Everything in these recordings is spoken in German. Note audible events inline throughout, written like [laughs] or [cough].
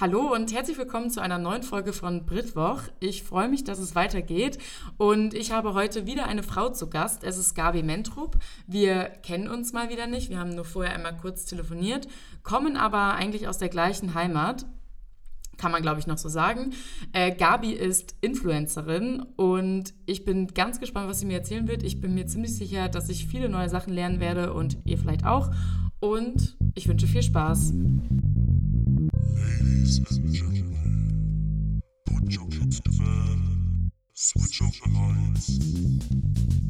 Hallo und herzlich willkommen zu einer neuen Folge von Britwoch. Ich freue mich, dass es weitergeht und ich habe heute wieder eine Frau zu Gast. Es ist Gabi Mentrup. Wir kennen uns mal wieder nicht, wir haben nur vorher einmal kurz telefoniert, kommen aber eigentlich aus der gleichen Heimat. Kann man, glaube ich, noch so sagen. Äh, Gabi ist Influencerin und ich bin ganz gespannt, was sie mir erzählen wird. Ich bin mir ziemlich sicher, dass ich viele neue Sachen lernen werde und ihr vielleicht auch. Und ich wünsche viel Spaß. Ladies and gentlemen, put your kids to bed. Switch off the lights.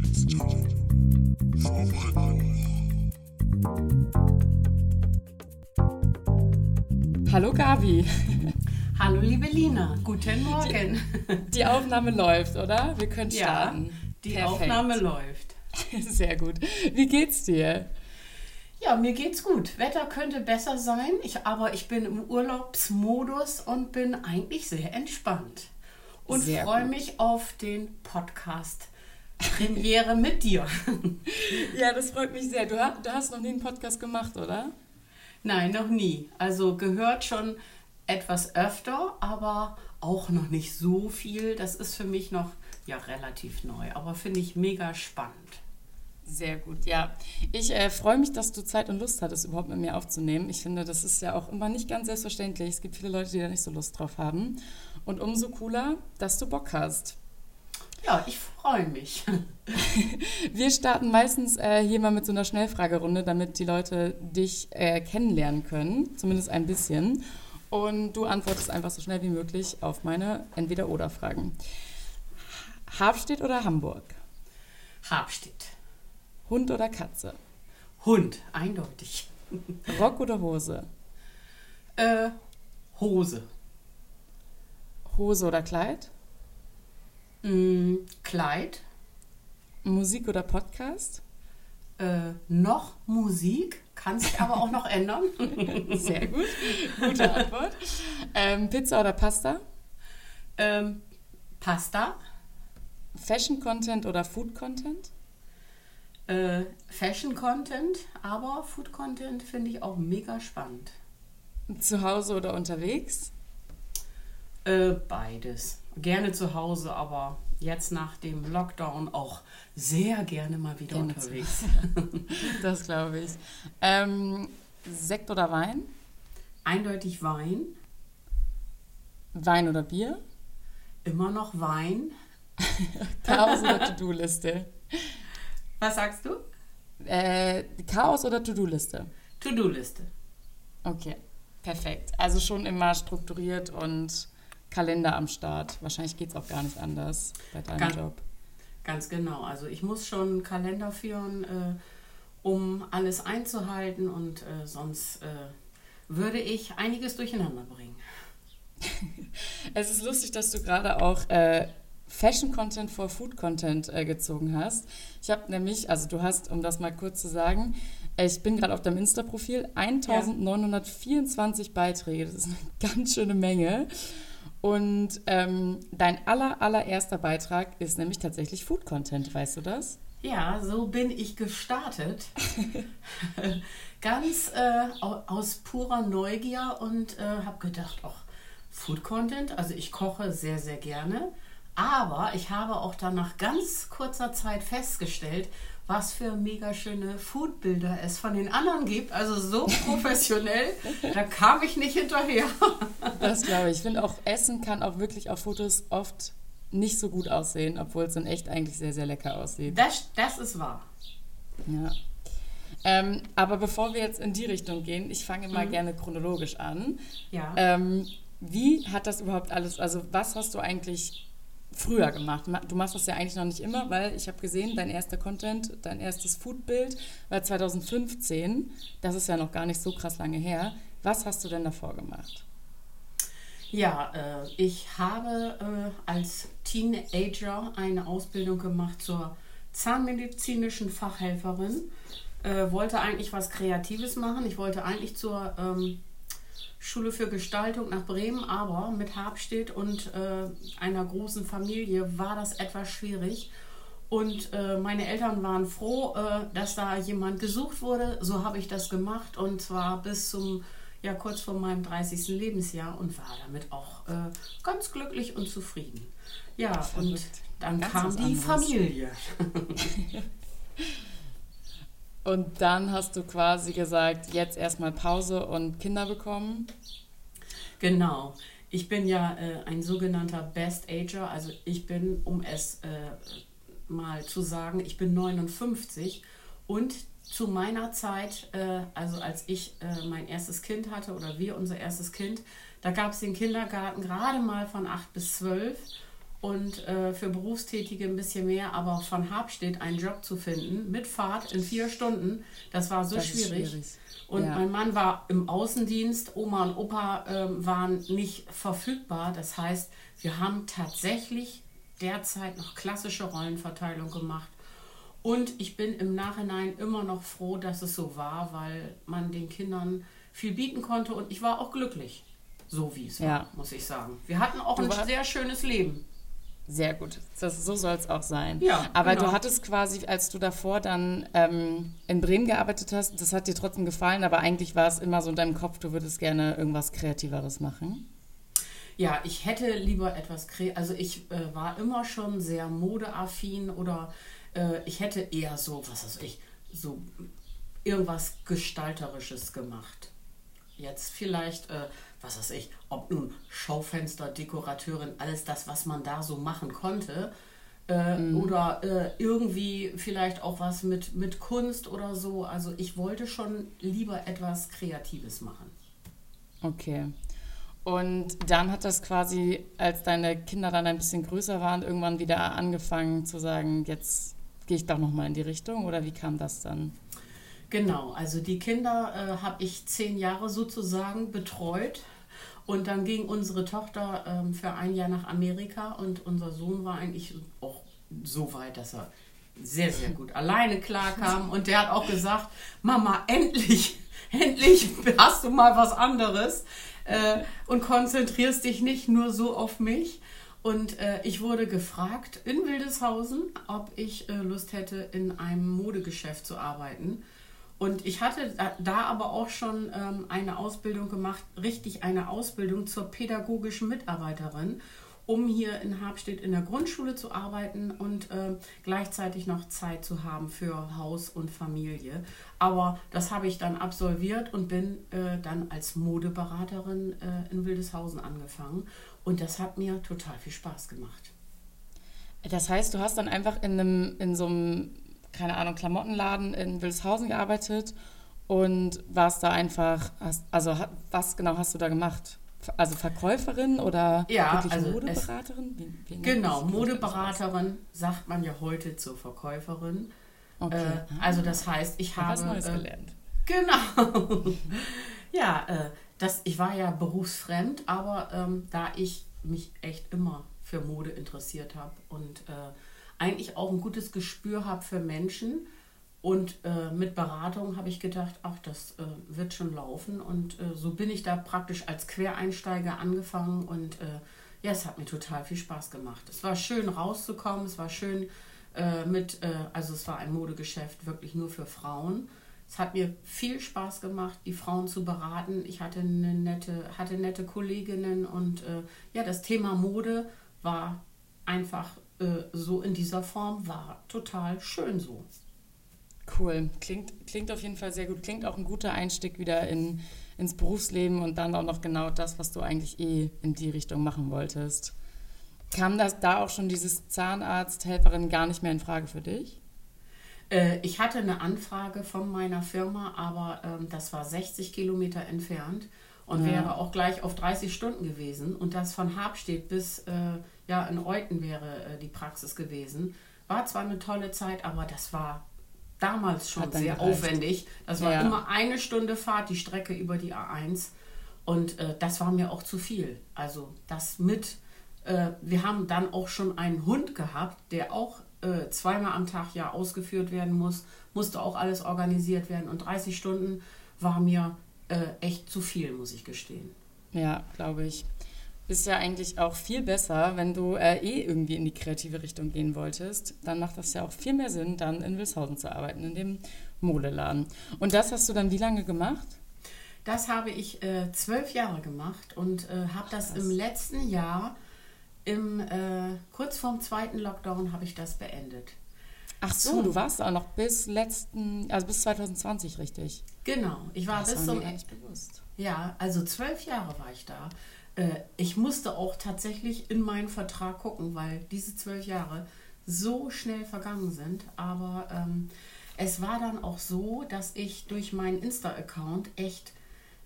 It's time for Hallo Gabi. Hallo liebe Lina, guten Morgen. Die, [laughs] die Aufnahme läuft, oder? Wir können starten. Ja, die Perfekt. Aufnahme läuft. [laughs] Sehr gut. Wie geht's dir? Ja, mir geht's gut. Wetter könnte besser sein, ich, aber ich bin im Urlaubsmodus und bin eigentlich sehr entspannt. Und freue mich auf den Podcast. Premiere mit dir. [laughs] ja, das freut mich sehr. Du, du hast noch nie einen Podcast gemacht, oder? Nein, noch nie. Also gehört schon etwas öfter, aber auch noch nicht so viel. Das ist für mich noch ja relativ neu, aber finde ich mega spannend. Sehr gut, ja. Ich äh, freue mich, dass du Zeit und Lust hattest, überhaupt mit mir aufzunehmen. Ich finde, das ist ja auch immer nicht ganz selbstverständlich. Es gibt viele Leute, die da nicht so Lust drauf haben. Und umso cooler, dass du Bock hast. Ja, ich freue mich. [laughs] Wir starten meistens äh, hier mal mit so einer Schnellfragerunde, damit die Leute dich äh, kennenlernen können, zumindest ein bisschen. Und du antwortest einfach so schnell wie möglich auf meine Entweder-Oder-Fragen. Habstedt oder Hamburg? Habstedt. Hund oder Katze? Hund, eindeutig. Rock oder Hose? Äh, Hose. Hose oder Kleid? Mm, Kleid. Musik oder Podcast? Äh, noch Musik, kann sich aber auch noch ändern. [laughs] Sehr gut, gute Antwort. Ähm, Pizza oder Pasta? Ähm, Pasta. Fashion Content oder Food Content? Äh, Fashion-Content, aber Food-Content finde ich auch mega spannend. Zu Hause oder unterwegs? Äh, beides. Gerne zu Hause, aber jetzt nach dem Lockdown auch sehr gerne mal wieder gerne unterwegs. [laughs] das glaube ich. Ähm, Sekt oder Wein? Eindeutig Wein. Wein oder Bier? Immer noch Wein. [laughs] Oder To-Do-Liste? Was sagst du? Äh, Chaos oder To-Do-Liste? To-Do-Liste. Okay, perfekt. Also schon immer strukturiert und Kalender am Start. Wahrscheinlich geht es auch gar nicht anders bei deinem ganz, Job. Ganz genau. Also ich muss schon einen Kalender führen, äh, um alles einzuhalten und äh, sonst äh, würde ich einiges durcheinander bringen. [laughs] es ist lustig, dass du gerade auch äh, Fashion-Content vor Food-Content äh, gezogen hast. Ich habe nämlich, also du hast, um das mal kurz zu sagen, äh, ich bin gerade auf deinem Insta-Profil, 1924 ja. Beiträge, das ist eine [laughs] ganz schöne Menge. Und ähm, dein aller, allererster Beitrag ist nämlich tatsächlich Food-Content, weißt du das? Ja, so bin ich gestartet. [laughs] Ganz äh, aus purer Neugier und äh, habe gedacht, ach, Food-Content, also ich koche sehr, sehr gerne aber ich habe auch dann nach ganz kurzer Zeit festgestellt, was für mega schöne Foodbilder es von den anderen gibt. Also so [laughs] professionell, da kam ich nicht hinterher. das glaube ich. Ich finde auch, Essen kann auch wirklich auf Fotos oft nicht so gut aussehen, obwohl es in echt eigentlich sehr, sehr lecker aussieht. Das, das ist wahr. Ja. Ähm, aber bevor wir jetzt in die Richtung gehen, ich fange mal mhm. gerne chronologisch an. Ja. Ähm, wie hat das überhaupt alles, also was hast du eigentlich früher gemacht. Du machst das ja eigentlich noch nicht immer, weil ich habe gesehen, dein erster Content, dein erstes Foodbild war 2015. Das ist ja noch gar nicht so krass lange her. Was hast du denn davor gemacht? Ja, äh, ich habe äh, als Teenager eine Ausbildung gemacht zur zahnmedizinischen Fachhelferin. Äh, wollte eigentlich was Kreatives machen. Ich wollte eigentlich zur ähm, Schule für Gestaltung nach Bremen, aber mit Habstedt und äh, einer großen Familie war das etwas schwierig. Und äh, meine Eltern waren froh, äh, dass da jemand gesucht wurde. So habe ich das gemacht und zwar bis zum ja kurz vor meinem 30. Lebensjahr und war damit auch äh, ganz glücklich und zufrieden. Ja, und dann Ganz kam die Familie. [laughs] [laughs] und dann hast du quasi gesagt, jetzt erstmal Pause und Kinder bekommen? Genau. Ich bin ja äh, ein sogenannter Best Ager, also ich bin, um es äh, mal zu sagen, ich bin 59 und zu meiner Zeit, äh, also als ich äh, mein erstes Kind hatte oder wir unser erstes Kind, da gab es den Kindergarten gerade mal von 8 bis 12 und äh, für Berufstätige ein bisschen mehr, aber von Habstedt einen Job zu finden mit Fahrt in vier Stunden, das war so das schwierig. schwierig. Und ja. mein Mann war im Außendienst, Oma und Opa äh, waren nicht verfügbar. Das heißt, wir haben tatsächlich derzeit noch klassische Rollenverteilung gemacht. Und ich bin im Nachhinein immer noch froh, dass es so war, weil man den Kindern viel bieten konnte und ich war auch glücklich, so wie es ja. war, muss ich sagen. Wir hatten auch du ein sehr schönes Leben. Sehr gut. Das, so soll es auch sein. Ja, Aber genau. du hattest quasi, als du davor dann ähm, in Bremen gearbeitet hast, das hat dir trotzdem gefallen, aber eigentlich war es immer so in deinem Kopf, du würdest gerne irgendwas Kreativeres machen. Ja, ich hätte lieber etwas kreativ. Also ich äh, war immer schon sehr modeaffin oder äh, ich hätte eher so, was weiß ich, so irgendwas Gestalterisches gemacht. Jetzt vielleicht. Äh, was weiß ich, ob nun Schaufenster, Dekorateurin, alles das, was man da so machen konnte. Äh, mhm. Oder äh, irgendwie vielleicht auch was mit, mit Kunst oder so. Also ich wollte schon lieber etwas Kreatives machen. Okay. Und dann hat das quasi, als deine Kinder dann ein bisschen größer waren, irgendwann wieder angefangen zu sagen, jetzt gehe ich doch nochmal in die Richtung oder wie kam das dann? Genau, also die Kinder äh, habe ich zehn Jahre sozusagen betreut. Und dann ging unsere Tochter ähm, für ein Jahr nach Amerika und unser Sohn war eigentlich auch so weit, dass er sehr, sehr gut alleine klarkam. Und der hat auch gesagt, Mama, endlich, [laughs] endlich hast du mal was anderes äh, und konzentrierst dich nicht nur so auf mich. Und äh, ich wurde gefragt in Wildeshausen, ob ich äh, Lust hätte, in einem Modegeschäft zu arbeiten. Und ich hatte da aber auch schon ähm, eine Ausbildung gemacht, richtig eine Ausbildung zur pädagogischen Mitarbeiterin, um hier in Habstedt in der Grundschule zu arbeiten und äh, gleichzeitig noch Zeit zu haben für Haus und Familie. Aber das habe ich dann absolviert und bin äh, dann als Modeberaterin äh, in Wildeshausen angefangen. Und das hat mir total viel Spaß gemacht. Das heißt, du hast dann einfach in, einem, in so einem keine Ahnung, Klamottenladen in Wilshausen gearbeitet und warst da einfach, also was genau hast du da gemacht? Also Verkäuferin oder ja, wirklich also Modeberaterin? Wie, wie genau, Modeberaterin sagt man ja heute zur Verkäuferin. Okay. Äh, also das heißt, ich habe... Was Neues äh, gelernt. Genau. [laughs] ja, äh, das, ich war ja berufsfremd, aber ähm, da ich mich echt immer für Mode interessiert habe und äh, eigentlich auch ein gutes Gespür habe für Menschen. Und äh, mit Beratung habe ich gedacht, ach, das äh, wird schon laufen. Und äh, so bin ich da praktisch als Quereinsteiger angefangen. Und äh, ja, es hat mir total viel Spaß gemacht. Es war schön rauszukommen, es war schön äh, mit, äh, also es war ein Modegeschäft wirklich nur für Frauen. Es hat mir viel Spaß gemacht, die Frauen zu beraten. Ich hatte eine nette, hatte nette Kolleginnen und ja, das Thema Mode war einfach äh, so in dieser Form war total schön so. Cool. Klingt, klingt auf jeden Fall sehr gut. Klingt auch ein guter Einstieg wieder in, ins Berufsleben und dann auch noch genau das, was du eigentlich eh in die Richtung machen wolltest. Kam das da auch schon dieses Zahnarzthelferin gar nicht mehr in Frage für dich? Äh, ich hatte eine Anfrage von meiner Firma, aber ähm, das war 60 Kilometer entfernt und ja. wäre auch gleich auf 30 Stunden gewesen. Und das von Habstedt bis äh, ja, in Euten wäre äh, die Praxis gewesen. War zwar eine tolle Zeit, aber das war damals schon sehr gereicht. aufwendig. Das war ja. immer eine Stunde Fahrt, die Strecke über die A1. Und äh, das war mir auch zu viel. Also das mit, äh, wir haben dann auch schon einen Hund gehabt, der auch äh, zweimal am Tag ja ausgeführt werden muss, musste auch alles organisiert werden. Und 30 Stunden war mir äh, echt zu viel, muss ich gestehen. Ja, glaube ich ist ja eigentlich auch viel besser, wenn du äh, eh irgendwie in die kreative Richtung gehen wolltest. Dann macht das ja auch viel mehr Sinn, dann in Wilshausen zu arbeiten, in dem Modeladen. Und das hast du dann wie lange gemacht? Das habe ich äh, zwölf Jahre gemacht und äh, habe das im letzten Jahr, im, äh, kurz vorm zweiten Lockdown, habe ich das beendet. Ach so, du warst auch noch bis letzten, also bis 2020 richtig. Genau, ich war das bis war zum. mir bewusst. Ja, also zwölf Jahre war ich da. Äh, ich musste auch tatsächlich in meinen Vertrag gucken, weil diese zwölf Jahre so schnell vergangen sind. Aber ähm, es war dann auch so, dass ich durch meinen Insta-Account echt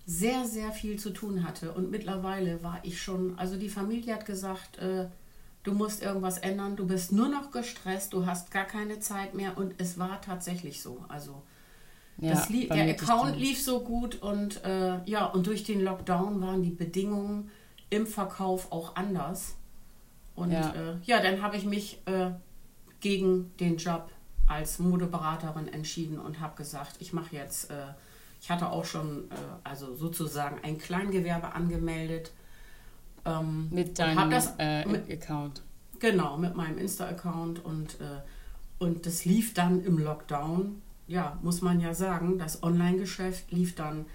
sehr, sehr viel zu tun hatte. Und mittlerweile war ich schon, also die Familie hat gesagt, äh, du musst irgendwas ändern, du bist nur noch gestresst, du hast gar keine Zeit mehr. Und es war tatsächlich so. Also Ja, lief, der Account lief so gut und äh, ja, und durch den Lockdown waren die Bedingungen im Verkauf auch anders. Und Ja. ja, äh, ja dann habe ich mich äh, gegen den Job als Modeberaterin entschieden und habe gesagt, ich mache jetzt, äh, ich hatte auch schon äh, also sozusagen ein Kleingewerbe angemeldet. Ähm, Mit deinem das äh, mit- Account. Genau, mit meinem Insta-Account und, äh, und das lief dann im Lockdown. Ja, muss man ja sagen, das Online-Geschäft lief dann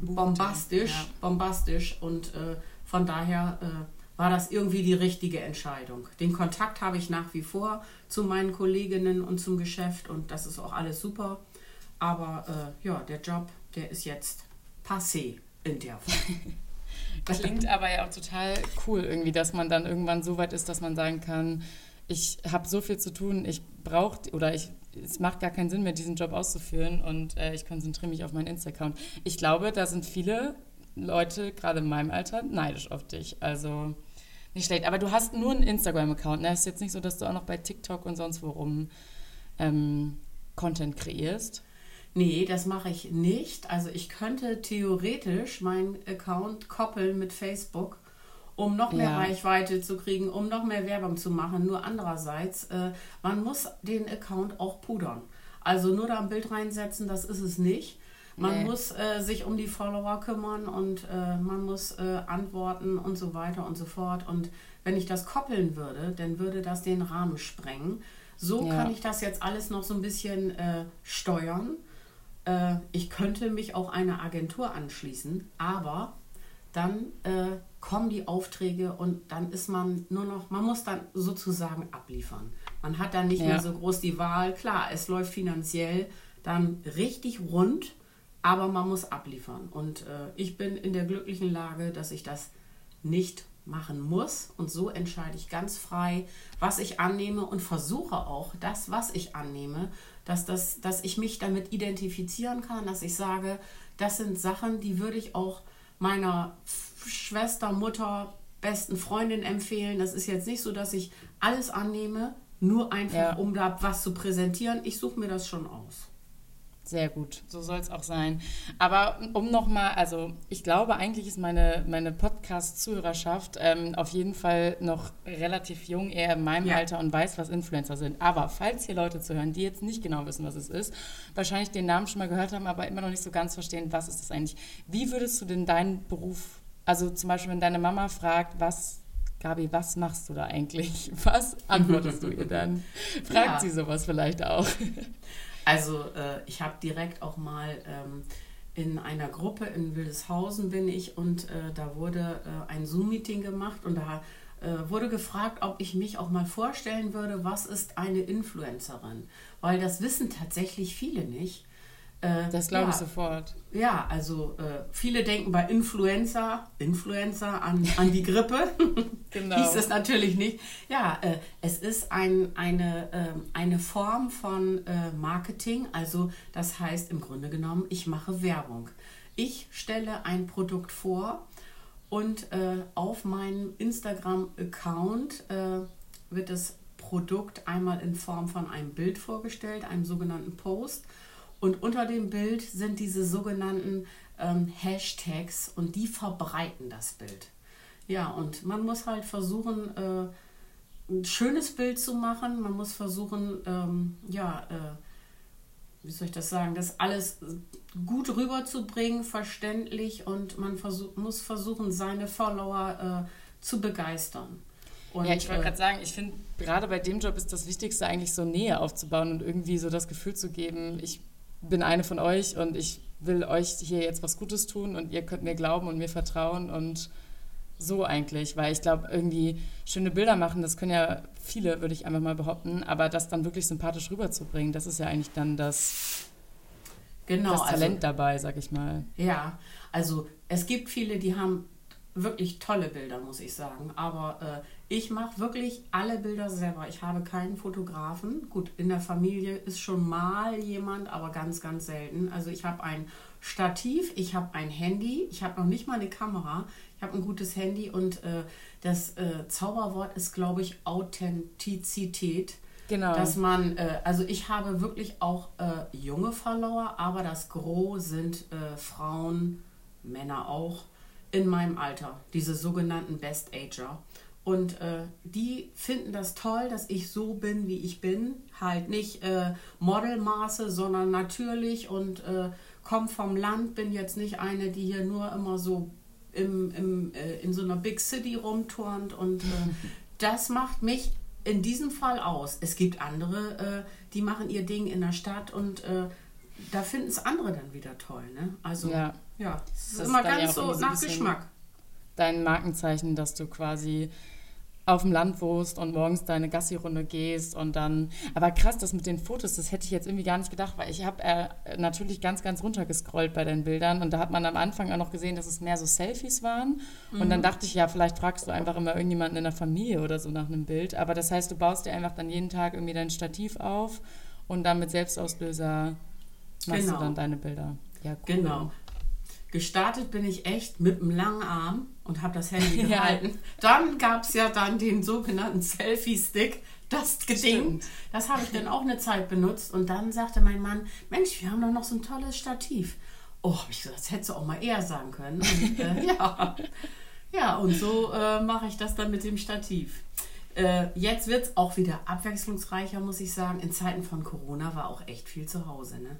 bombastisch, ja. bombastisch und äh, von daher äh, war das irgendwie die richtige Entscheidung. Den Kontakt habe ich nach wie vor zu meinen Kolleginnen und zum Geschäft und das ist auch alles super. Aber äh, ja, der Job, der ist jetzt passé in der Form. [laughs] Klingt aber ja auch total cool irgendwie, dass man dann irgendwann so weit ist, dass man sagen kann, ich habe so viel zu tun, ich brauche oder ich es macht gar keinen Sinn mehr, diesen Job auszuführen und äh, ich konzentriere mich auf meinen Insta-Account. Ich glaube, da sind viele Leute, gerade in meinem Alter, neidisch auf dich. Also nicht schlecht. Aber du hast nur einen Instagram-Account. Ne? Ist jetzt nicht so, dass du auch noch bei TikTok und sonst wo rum ähm, Content kreierst. Nee, das mache ich nicht. Also ich könnte theoretisch meinen Account koppeln mit Facebook, um noch mehr Ja. Reichweite zu kriegen, um noch mehr Werbung zu machen. Nur andererseits, äh, man muss den Account auch pudern. Also nur da ein Bild reinsetzen, das ist es nicht. Man Nee. muss äh, sich um die Follower kümmern und äh, man muss äh, antworten und so weiter und so fort. Und wenn ich das koppeln würde, dann würde das den Rahmen sprengen. So Ja. kann ich das jetzt alles noch so ein bisschen äh, steuern. Äh, ich könnte mich auch einer Agentur anschließen, aber dann äh, kommen die Aufträge und dann ist man nur noch, man muss dann sozusagen abliefern. Man hat dann nicht Ja. mehr so groß die Wahl. Klar, es läuft finanziell dann richtig rund, aber man muss abliefern. Und äh, ich bin in der glücklichen Lage, dass ich das nicht machen muss. Und so entscheide ich ganz frei, was ich annehme und versuche auch, das, was ich annehme, dass, das, dass ich mich damit identifizieren kann, dass ich sage, das sind Sachen, die würde ich auch meiner Schwester, Mutter, besten Freundin empfehlen. Das ist jetzt nicht so, dass ich alles annehme, nur einfach, Ja. um da was zu präsentieren. Ich suche mir das schon aus. Sehr gut, so soll es auch sein. Aber um nochmal, also ich glaube, eigentlich ist meine, meine Podcast-Zuhörerschaft ähm, auf jeden Fall noch relativ jung, eher in meinem Ja. Alter und weiß, was Influencer sind. Aber falls hier Leute zuhören, die jetzt nicht genau wissen, was es ist, wahrscheinlich den Namen schon mal gehört haben, aber immer noch nicht so ganz verstehen, was ist das eigentlich. Wie würdest du denn deinen Beruf, also zum Beispiel, wenn deine Mama fragt, was, Gabi, was machst du da eigentlich? Was [laughs] antwortest du ihr dann? Fragt Ja. sie sowas vielleicht auch? [laughs] Also äh, ich habe direkt auch mal ähm, in einer Gruppe in Wildeshausen bin ich und äh, da wurde äh, ein Zoom-Meeting gemacht und da äh, wurde gefragt, ob ich mich auch mal vorstellen würde, was ist eine Influencerin? Weil das wissen tatsächlich viele nicht. Äh, Das glaube ja, ich sofort. Ja, also äh, viele denken bei Influencer, Influencer an, an die Grippe. [laughs] [laughs] Genau. Hieß es natürlich nicht. Ja, äh, es ist ein, eine, ähm, eine Form von äh, Marketing. Also das heißt im Grunde genommen, ich mache Werbung. Ich stelle ein Produkt vor und äh, auf meinem Instagram-Account äh, wird das Produkt einmal in Form von einem Bild vorgestellt, einem sogenannten Post. Und unter dem Bild sind diese sogenannten ähm, Hashtags und die verbreiten das Bild. Ja, und man muss halt versuchen, äh, ein schönes Bild zu machen. Man muss versuchen, ähm, ja, äh, wie soll ich das sagen, das alles gut rüberzubringen, verständlich und man versuch, muss versuchen, seine Follower äh, zu begeistern. Und, ja, ich wollte äh, gerade sagen, ich finde, gerade bei dem Job ist das Wichtigste eigentlich so Nähe aufzubauen und irgendwie so das Gefühl zu geben, ich bin eine von euch und ich will euch hier jetzt was Gutes tun und ihr könnt mir glauben und mir vertrauen und so eigentlich, weil ich glaube, irgendwie schöne Bilder machen, das können ja viele, würde ich einfach mal behaupten, aber das dann wirklich sympathisch rüberzubringen, das ist ja eigentlich dann das, genau, das Talent also, dabei, sag ich mal. Ja, also es gibt viele, die haben wirklich tolle Bilder, muss ich sagen, aber äh, ich mache wirklich alle Bilder selber. Ich habe keinen Fotografen. Gut, in der Familie ist schon mal jemand, aber ganz, ganz selten. Also ich habe ein Stativ, ich habe ein Handy, ich habe noch nicht mal eine Kamera, ich habe ein gutes Handy und äh, das äh, Zauberwort ist, glaube ich, Authentizität. Genau. Dass man, äh, also ich habe wirklich auch äh, junge Follower, aber das Gros sind äh, Frauen, Männer auch, in meinem Alter, diese sogenannten Best Ager. Und äh, die finden das toll, dass ich so bin, wie ich bin. Halt nicht äh, Modelmaße, sondern natürlich und äh, komme vom Land, bin jetzt nicht eine, die hier nur immer so im, im, äh, in so einer Big City rumturnt. Und äh, [laughs] das macht mich in diesem Fall aus. Es gibt andere, äh, die machen ihr Ding in der Stadt und da finden es andere dann wieder toll. Ne? Also ja, ja es ist immer ganz so nach Geschmack. Dein Markenzeichen, dass du quasi auf dem Land wohnst und morgens deine Gassi-Runde gehst und dann. Aber krass, das mit den Fotos, das hätte ich jetzt irgendwie gar nicht gedacht, weil ich habe äh, natürlich ganz, ganz runtergescrollt bei deinen Bildern und da hat man am Anfang auch noch gesehen, dass es mehr so Selfies waren. Mhm. Und dann mhm. dachte ich, ja, vielleicht fragst du einfach immer irgendjemanden in der Familie oder so nach einem Bild. Aber das heißt, du baust dir einfach dann jeden Tag irgendwie dein Stativ auf und dann mit Selbstauslöser machst genau. du dann deine Bilder. Ja, cool. Genau. Gestartet bin ich echt mit einem langen Arm und habe das Handy [laughs] gehalten. Ja. Dann gab es ja dann den sogenannten Selfie-Stick, das Geding. Das habe ich dann auch eine Zeit benutzt. Und dann sagte mein Mann, Mensch, wir haben doch noch so ein tolles Stativ. Oh, habe ich gesagt, das hättest du auch mal eher sagen können. Und, äh, [laughs] ja. ja, und so äh, mache ich das dann mit dem Stativ. Äh, jetzt wird es auch wieder abwechslungsreicher, muss ich sagen. In Zeiten von Corona war auch echt viel zu Hause. Ne?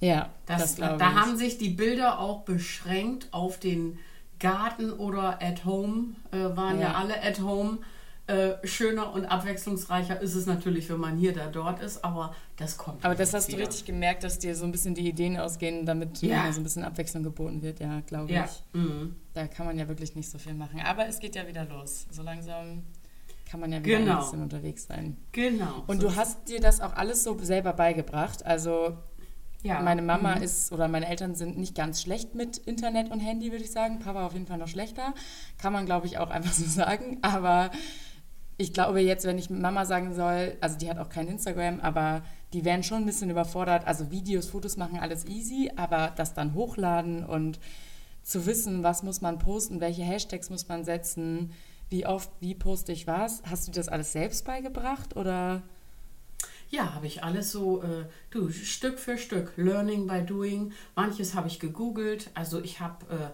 Ja, das, das Da ich. haben sich die Bilder auch beschränkt auf den Garten oder at home. Äh, waren ja. ja. alle at home. Äh, schöner und abwechslungsreicher ist es natürlich, wenn man hier da dort ist, aber das kommt. Aber das hast wieder. du richtig gemerkt, dass dir so ein bisschen die Ideen ausgehen, damit ja. so ein bisschen Abwechslung geboten wird, ja, glaube ja. ich. Mhm. Da kann man ja wirklich nicht so viel machen. Aber es geht ja wieder los. So langsam kann man ja wieder genau. ein bisschen unterwegs sein. Genau. Und so du hast dir das auch alles so selber beigebracht. Also ja. Meine Mama mhm. ist oder meine Eltern sind nicht ganz schlecht mit Internet und Handy, würde ich sagen. Papa auf jeden Fall noch schlechter. Kann man, glaube ich, auch einfach [laughs] so sagen. Aber ich glaube jetzt, wenn ich Mama sagen soll, also die hat auch kein Instagram, aber die wären schon ein bisschen überfordert. Also Videos, Fotos machen, alles easy, aber das dann hochladen und zu wissen, was muss man posten, welche Hashtags muss man setzen, wie oft, wie poste ich was. Hast du das alles selbst beigebracht oder? Ja, habe ich alles so, äh, du, Stück für Stück, Learning by Doing. Manches habe ich gegoogelt. Also ich habe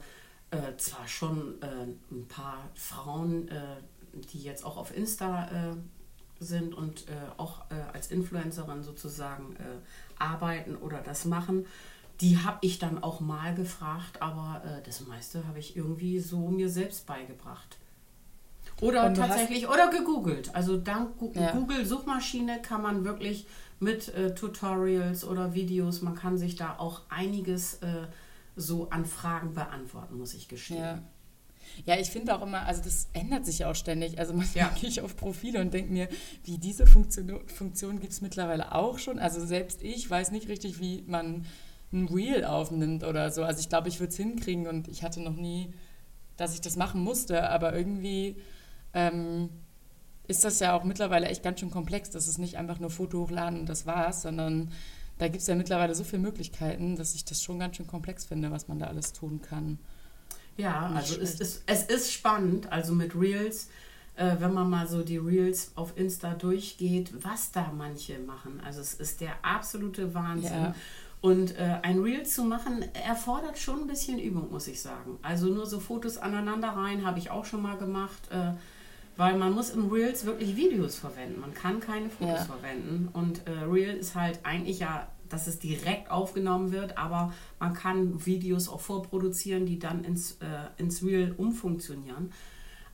äh, äh, zwar schon äh, ein paar Frauen, äh, die jetzt auch auf Insta äh, sind und auch als Influencerin sozusagen arbeiten oder das machen. Die habe ich dann auch mal gefragt, aber das meiste habe ich irgendwie so mir selbst beigebracht. Oder tatsächlich, oder gegoogelt. Also dank ja. Google-Suchmaschine kann man wirklich mit äh, Tutorials oder Videos, man kann sich da auch einiges äh, so an Fragen beantworten, muss ich gestehen. Ja. Ja, ich finde auch immer, also das ändert sich ja auch ständig. Also manchmal ja. [laughs] gehe ich auf Profile und denke mir, wie diese Funktion, Funktion gibt es mittlerweile auch schon. Also selbst ich weiß nicht richtig, wie man ein Reel aufnimmt oder so. Also ich glaube, ich würde es hinkriegen und ich hatte noch nie, dass ich das machen musste, aber irgendwie ähm, ist das ja auch mittlerweile echt ganz schön komplex. Das ist nicht einfach nur Foto hochladen und das war's, sondern da gibt es ja mittlerweile so viele Möglichkeiten, dass ich das schon ganz schön komplex finde, was man da alles tun kann. Ja, nicht also es ist, es ist spannend, also mit Reels, äh, wenn man mal so die Reels auf Insta durchgeht, was da manche machen. Also es ist der absolute Wahnsinn. Ja. Und äh, ein Reel zu machen erfordert schon ein bisschen Übung, muss ich sagen. Also nur so Fotos aneinander rein habe ich auch schon mal gemacht. Äh, weil man muss im Reels wirklich Videos verwenden. Man kann keine Fotos ja. verwenden. Und äh, Reel ist halt eigentlich ja, dass es direkt aufgenommen wird, aber man kann Videos auch vorproduzieren, die dann ins, äh, ins Reel umfunktionieren.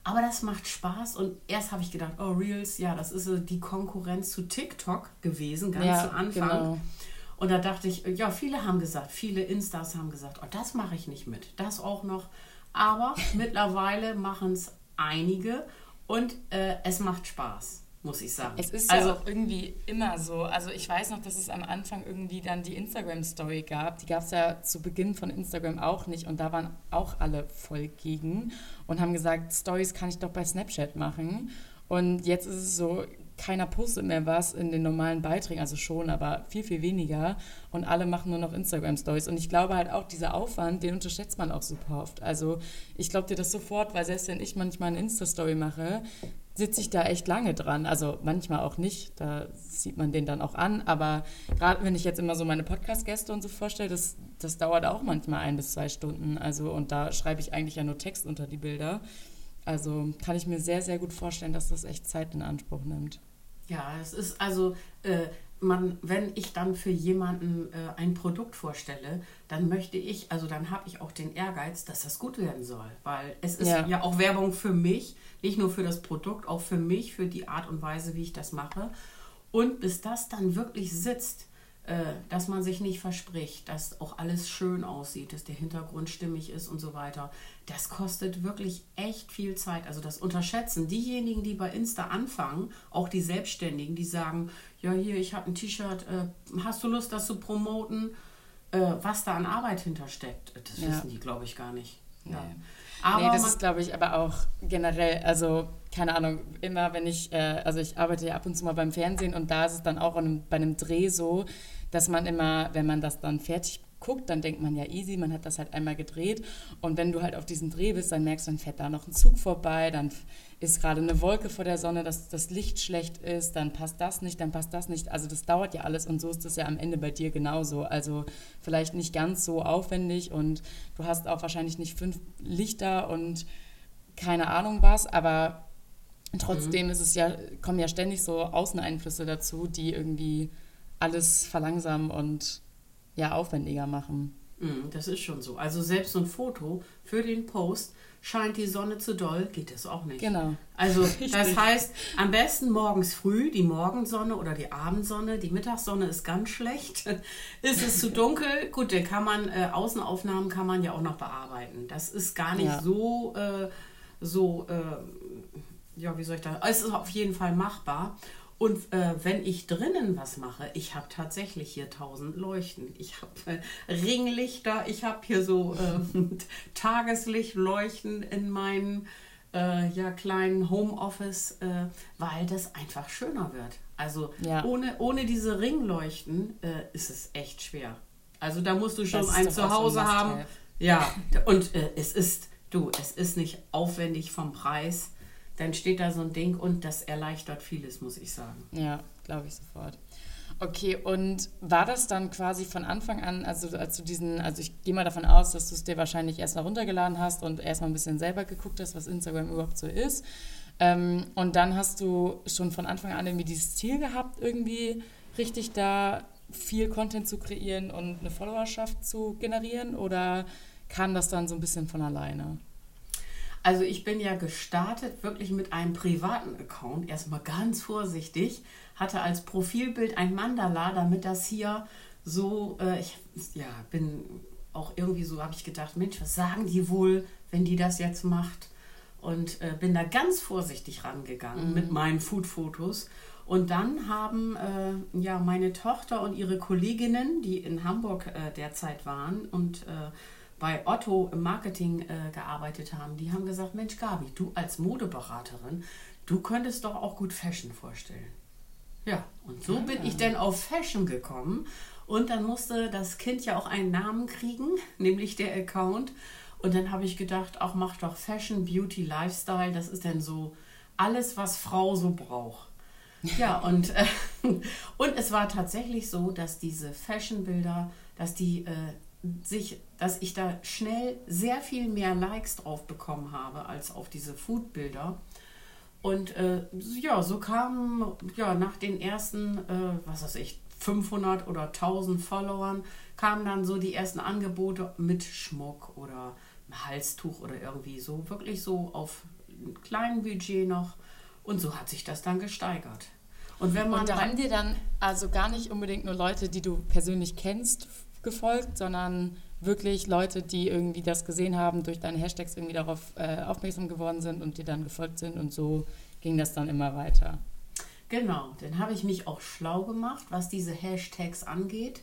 Aber das macht Spaß und erst habe ich gedacht, oh, Reels, ja, das ist die Konkurrenz zu TikTok gewesen, ganz ja, zu Anfang. Genau. Und da dachte ich, ja, viele haben gesagt, viele Instas haben gesagt, oh, das mache ich nicht mit, das auch noch. Aber mittlerweile machen es einige und äh, es macht Spaß muss ich sagen. Es ist also, ja auch irgendwie immer so. Also ich weiß noch, dass es am Anfang irgendwie dann die Instagram-Story gab. Die gab es ja zu Beginn von Instagram auch nicht und da waren auch alle voll gegen und haben gesagt, Stories kann ich doch bei Snapchat machen. Und jetzt ist es so, keiner postet mehr was in den normalen Beiträgen, also schon, aber viel, viel weniger. Und alle machen nur noch Instagram-Stories. Und ich glaube halt auch, dieser Aufwand, den unterschätzt man auch super oft. Also ich glaube dir das sofort, weil selbst wenn ich manchmal eine Insta-Story mache, sitze ich da echt lange dran. Also manchmal auch nicht, da sieht man den dann auch an. Aber gerade wenn ich jetzt immer so meine Podcast-Gäste und so vorstelle, das, das dauert auch manchmal ein bis zwei Stunden. Also und da schreibe ich eigentlich ja nur Text unter die Bilder. Also kann ich mir sehr, sehr gut vorstellen, dass das echt Zeit in Anspruch nimmt. Ja, es ist also, äh, man, wenn ich dann für jemanden äh, ein Produkt vorstelle, dann möchte ich, also dann habe ich auch den Ehrgeiz, dass das gut werden soll. Weil es ist ja. ja auch Werbung für mich, nicht nur für das Produkt, auch für mich, für die Art und Weise, wie ich das mache. Und bis das dann wirklich sitzt, dass man sich nicht verspricht, dass auch alles schön aussieht, dass der Hintergrund stimmig ist und so weiter. Das kostet wirklich echt viel Zeit. Also das unterschätzen diejenigen, die bei Insta anfangen, auch die Selbstständigen, die sagen, ja hier, ich habe ein T-Shirt, äh, hast du Lust, das zu promoten? Äh, was da an Arbeit hintersteckt, das ja. wissen die, glaube ich, gar nicht. Ja. Nee. Aber nee, das ist, glaube ich, aber auch generell, also keine Ahnung, immer wenn ich, äh, also ich arbeite ja ab und zu mal beim Fernsehen und da ist es dann auch einem, bei einem Dreh so, dass man immer, wenn man das dann fertig guckt, dann denkt man ja easy, man hat das halt einmal gedreht und wenn du halt auf diesen Dreh bist, dann merkst du, dann fährt da noch ein Zug vorbei, dann ist gerade eine Wolke vor der Sonne, dass das Licht schlecht ist, dann passt das nicht, dann passt das nicht. Also das dauert ja alles und so ist es ja am Ende bei dir genauso. Also vielleicht nicht ganz so aufwendig und du hast auch wahrscheinlich nicht fünf Lichter und keine Ahnung was, aber trotzdem mhm. ist es ja, kommen ja ständig so Außeneinflüsse dazu, die irgendwie alles verlangsamen und ja aufwendiger machen. Mhm, das ist schon so. Also selbst so ein Foto für den Post scheint die Sonne zu doll, geht das auch nicht. Genau. Also [laughs] das heißt, am besten morgens früh die Morgensonne oder die Abendsonne. Die Mittagssonne ist ganz schlecht. [laughs] ist es zu dunkel? Gut, dann kann man äh, Außenaufnahmen kann man ja auch noch bearbeiten. Das ist gar nicht ja. so äh, so äh, ja, wie soll ich da? Es ist auf jeden Fall machbar. Und äh, wenn ich drinnen was mache, ich habe tatsächlich hier tausend Leuchten. Ich habe äh, Ringlichter, ich habe hier so äh, [laughs] Tageslichtleuchten in meinem äh, ja, kleinen Homeoffice, äh, weil das einfach schöner wird. Also ja. ohne, ohne diese Ringleuchten äh, ist es echt schwer. Also da musst du schon ein Zuhause haben. Ja, und es ist, du, es ist nicht aufwendig vom Preis dann steht da so ein Ding und das erleichtert vieles, muss ich sagen. Ja, glaube ich sofort. Okay, und war das dann quasi von Anfang an, also als du diesen, also ich gehe mal davon aus, dass du es dir wahrscheinlich erst mal runtergeladen hast und erstmal ein bisschen selber geguckt hast, was Instagram überhaupt so ist. Ähm, und dann hast du schon von Anfang an irgendwie dieses Ziel gehabt, irgendwie richtig da viel Content zu kreieren und eine Followerschaft zu generieren oder kam das dann so ein bisschen von alleine? Also ich bin ja gestartet wirklich mit einem privaten Account, erstmal ganz vorsichtig, hatte als Profilbild ein Mandala, damit das hier so, äh, ich ja, bin auch irgendwie so, habe ich gedacht, Mensch, was sagen die wohl, wenn die das jetzt macht? Und äh, bin da ganz vorsichtig rangegangen mhm. mit meinen Food-Fotos. Und dann haben äh, ja meine Tochter und ihre Kolleginnen, die in Hamburg äh, derzeit waren und äh, bei Otto im Marketing äh, gearbeitet haben, die haben gesagt, Mensch Gabi, du als Modeberaterin, du könntest doch auch gut Fashion vorstellen. Ja, und so ja. bin ich dann auf Fashion gekommen und dann musste das Kind ja auch einen Namen kriegen, [laughs] nämlich der Account. Und dann habe ich gedacht, auch mach doch Fashion, Beauty, Lifestyle, das ist dann so alles, was Frau so braucht. Ja, [laughs] und, äh, [laughs] und es war tatsächlich so, dass diese Fashion-Bilder, dass die äh, sich, dass ich da schnell sehr viel mehr Likes drauf bekommen habe als auf diese Foodbilder. Und äh, ja, so kamen ja nach den ersten, äh, was weiß ich, 500 oder 1000 Followern, kamen dann so die ersten Angebote mit Schmuck oder Halstuch oder irgendwie so, wirklich so auf einem kleinen Budget noch. Und so hat sich das dann gesteigert. Und wenn man Und da haben dir dann also gar nicht unbedingt nur Leute, die du persönlich kennst, gefolgt, sondern wirklich Leute, die irgendwie das gesehen haben, durch deine Hashtags irgendwie darauf äh, aufmerksam geworden sind und dir dann gefolgt sind und so ging das dann immer weiter. Genau, dann habe ich mich auch schlau gemacht, was diese Hashtags angeht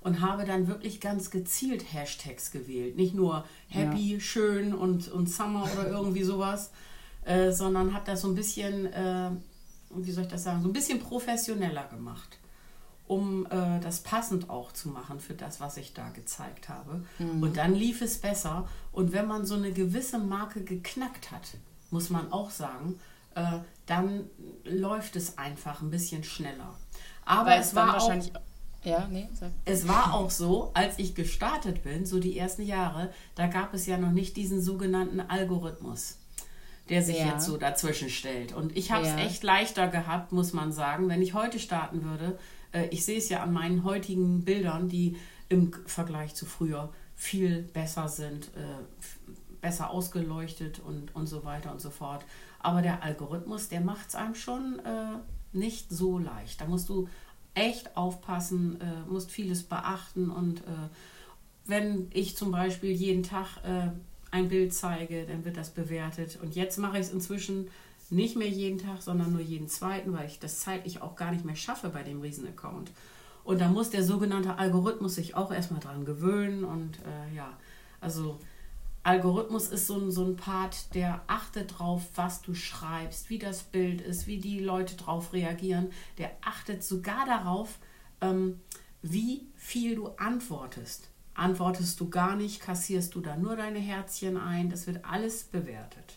und habe dann wirklich ganz gezielt Hashtags gewählt. Nicht nur happy, ja. schön und, und summer oder [laughs] irgendwie sowas, äh, sondern habe das so ein bisschen, äh, wie soll ich das sagen, so ein bisschen professioneller gemacht, um äh, das passend auch zu machen für das, was ich da gezeigt habe. Mhm. Und dann lief es besser. Und wenn man so eine gewisse Marke geknackt hat, muss man auch sagen, äh, dann läuft es einfach ein bisschen schneller. Aber Weil es war wahrscheinlich auch, ja, nee, sag. Es war auch so, als ich gestartet bin, so die ersten Jahre, da gab es ja noch nicht diesen sogenannten Algorithmus, der sich ja. jetzt so dazwischen stellt. Und ich habe es ja. echt leichter gehabt, muss man sagen, wenn ich heute starten würde. Äh, ich sehe es ja an meinen heutigen Bildern, die im Vergleich zu früher viel besser sind, äh, besser ausgeleuchtet und, und so weiter und so fort. Aber der Algorithmus, der macht es einem schon äh, nicht so leicht. Da musst du echt aufpassen, musst vieles beachten. Und wenn ich zum Beispiel jeden Tag ein Bild zeige, dann wird das bewertet. Und jetzt mache ich es inzwischen nicht mehr jeden Tag, sondern nur jeden zweiten, weil ich das zeitlich auch gar nicht mehr schaffe bei dem Riesen-Account. Und da muss der sogenannte Algorithmus sich auch erstmal dran gewöhnen. Und äh, ja, also Algorithmus ist so ein, so ein Part, der achtet drauf, was du schreibst, wie das Bild ist, wie die Leute drauf reagieren. Der achtet sogar darauf, ähm, wie viel du antwortest. Antwortest du gar nicht, kassierst du da nur deine Herzchen ein. Das wird alles bewertet.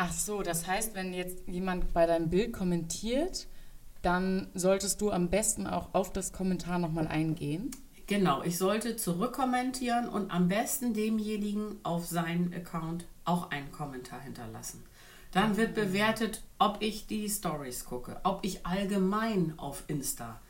Ach so, das heißt, wenn jetzt jemand bei deinem Bild kommentiert, dann solltest du am besten auch auf das Kommentar nochmal eingehen. Genau, ich sollte zurückkommentieren und am besten demjenigen auf seinen Account auch einen Kommentar hinterlassen. Dann wird bewertet, ob ich die Stories gucke, ob ich allgemein auf Insta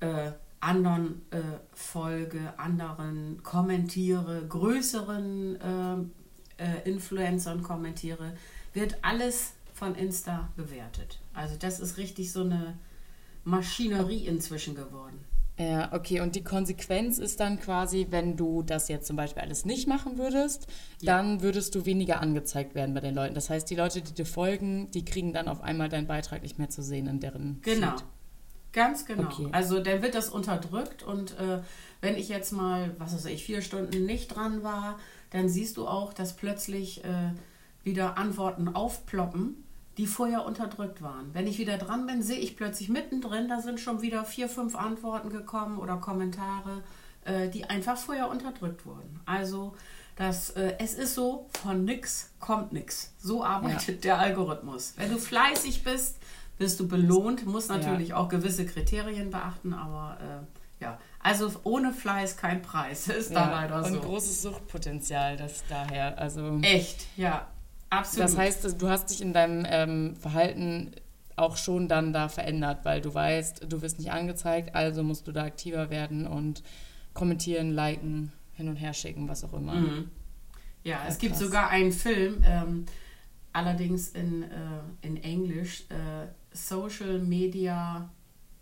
äh, anderen äh, folge, anderen kommentiere, größeren äh, äh Influencern kommentiere, wird alles von Insta bewertet. Also das ist richtig so eine Maschinerie inzwischen geworden. Ja, okay. Und die Konsequenz ist dann quasi, wenn du das jetzt zum Beispiel alles nicht machen würdest, ja. dann würdest du weniger angezeigt werden bei den Leuten. Das heißt, die Leute, die dir folgen, die kriegen dann auf einmal deinen Beitrag nicht mehr zu sehen in deren. Genau. Feed. Ganz genau. Okay. Also dann wird das unterdrückt und äh, wenn ich jetzt mal, was weiß ich, vier Stunden nicht dran war, dann siehst du auch, dass plötzlich äh, wieder Antworten aufploppen die vorher unterdrückt waren. Wenn ich wieder dran bin, sehe ich plötzlich mittendrin, da sind schon wieder vier, fünf Antworten gekommen oder Kommentare, äh, die einfach vorher unterdrückt wurden. Also das, äh, es ist so, von nix kommt nix. So arbeitet ja. der Algorithmus. Wenn du fleißig bist, bist du belohnt, musst natürlich ja. auch gewisse Kriterien beachten, aber äh, ja, also ohne Fleiß kein Preis, [laughs] ist ja, da leider so. Und großes Suchtpotenzial, das daher, also... Echt, ja, Absolut. Das heißt, du hast dich in deinem ähm, Verhalten auch schon dann da verändert, weil du weißt, du wirst nicht angezeigt, also musst du da aktiver werden und kommentieren, liken, hin und her schicken, was auch immer. Mhm. Ja, es gibt sogar einen Film, ähm, allerdings in, äh, in Englisch, äh, Social Media,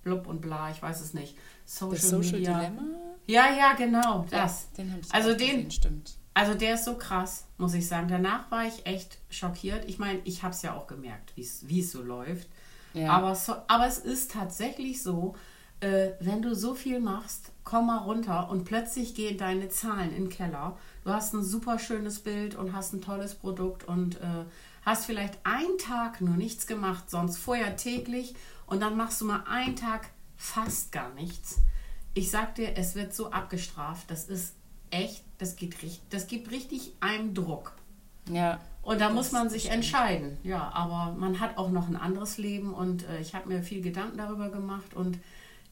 blub und bla, ich weiß es nicht. Social, Social Media. Dilemma? Ja, ja, genau, das. Ja, den also den, gesehen, stimmt. Also der ist so krass, muss ich sagen. Danach war ich echt schockiert. Ich meine, ich habe es ja auch gemerkt, wie es so läuft. Ja. Aber, so, aber es ist tatsächlich so, äh, wenn du so viel machst, komm mal runter und plötzlich gehen deine Zahlen in den Keller. Du hast ein super schönes Bild und hast ein tolles Produkt und äh, hast vielleicht einen Tag nur nichts gemacht, sonst vorher täglich und dann machst du mal einen Tag fast gar nichts. Ich sag dir, es wird so abgestraft. Das ist echt, das, geht, das gibt richtig einen Druck. Ja. Und da muss man sich stimmt. entscheiden. Ja, aber man hat auch noch ein anderes Leben und äh, ich habe mir viel Gedanken darüber gemacht und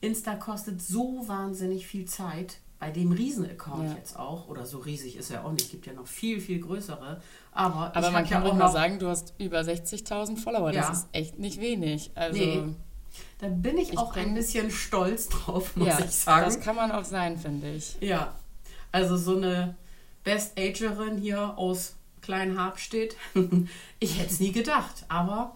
Insta kostet so wahnsinnig viel Zeit. Bei dem Riesen-Account ja. jetzt auch, oder so riesig ist er auch nicht, gibt ja noch viel, viel größere. Aber, aber man kann ja auch mal sagen, du hast über 60.000 Follower. Ja. Das ist echt nicht wenig. Also, nee. Da bin ich, ich auch ein bisschen stolz drauf, muss ja, ich sagen. Das kann man auch sein, finde ich. Ja, also so eine Best-Agerin hier aus Kleinhabstedt. [laughs] ich hätte es nie gedacht, aber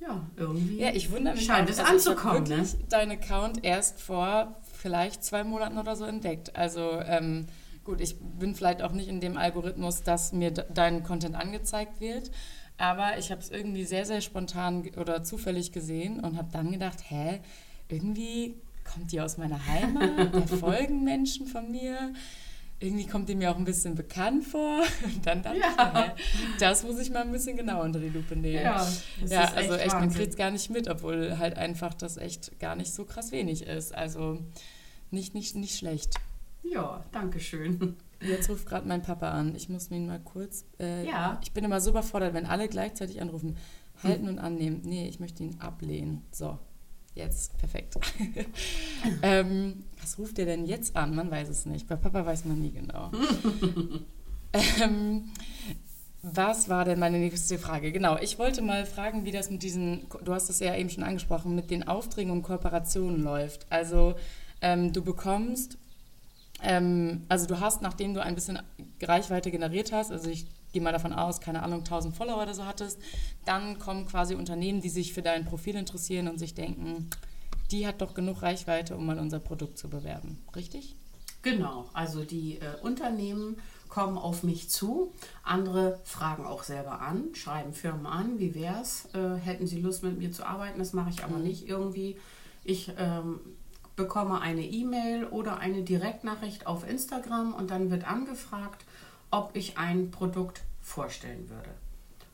ja, irgendwie Ja, ich wundere mich scheint es Also ich hab anzukommen. Ne? deinen Account erst vor vielleicht zwei Monaten oder so entdeckt. Also ähm, gut, ich bin vielleicht auch nicht in dem Algorithmus, dass mir de- dein Content angezeigt wird. Aber ich habe es irgendwie sehr, sehr spontan oder zufällig gesehen und habe dann gedacht, hä, irgendwie kommt die aus meiner Heimat, da [laughs] folgen Menschen von mir. Irgendwie kommt die mir auch ein bisschen bekannt vor. [laughs] Und dann dachte Ja. ich, hä, das muss ich mal ein bisschen genauer unter die Lupe nehmen. Ja, das ja ist also echt echt, man kriegt es gar nicht mit, obwohl halt einfach das echt gar nicht so krass wenig ist. Also nicht, nicht, nicht schlecht. Ja, danke schön. Jetzt ruft gerade mein Papa an. Ich muss ihn mal kurz. Äh, Ja. Ich bin immer so überfordert, wenn alle gleichzeitig anrufen. Halten und annehmen. Nee, ich möchte ihn ablehnen. So, jetzt. Perfekt. [laughs] ähm, was ruft der denn jetzt an? Man weiß es nicht. Bei Papa weiß man nie genau. [laughs] ähm, was war denn meine nächste Frage? Genau, ich wollte mal fragen, wie das mit diesen, du hast es ja eben schon angesprochen, mit den Aufträgen und Kooperationen läuft. Also ähm, du bekommst, ähm, also du hast, nachdem du ein bisschen Reichweite generiert hast, also ich gehe mal davon aus, keine Ahnung, 1000 Follower oder so hattest, dann kommen quasi Unternehmen, die sich für dein Profil interessieren und sich denken, die hat doch genug Reichweite, um mal unser Produkt zu bewerben. Richtig? Genau, also die äh, Unternehmen kommen auf mich zu, andere fragen auch selber an, schreiben Firmen an, wie wär's, äh, hätten sie Lust mit mir zu arbeiten, das mache ich aber nicht irgendwie. Ich ähm, bekomme eine E-Mail oder eine Direktnachricht auf Instagram und dann wird angefragt, ob ich ein Produkt vorstellen würde.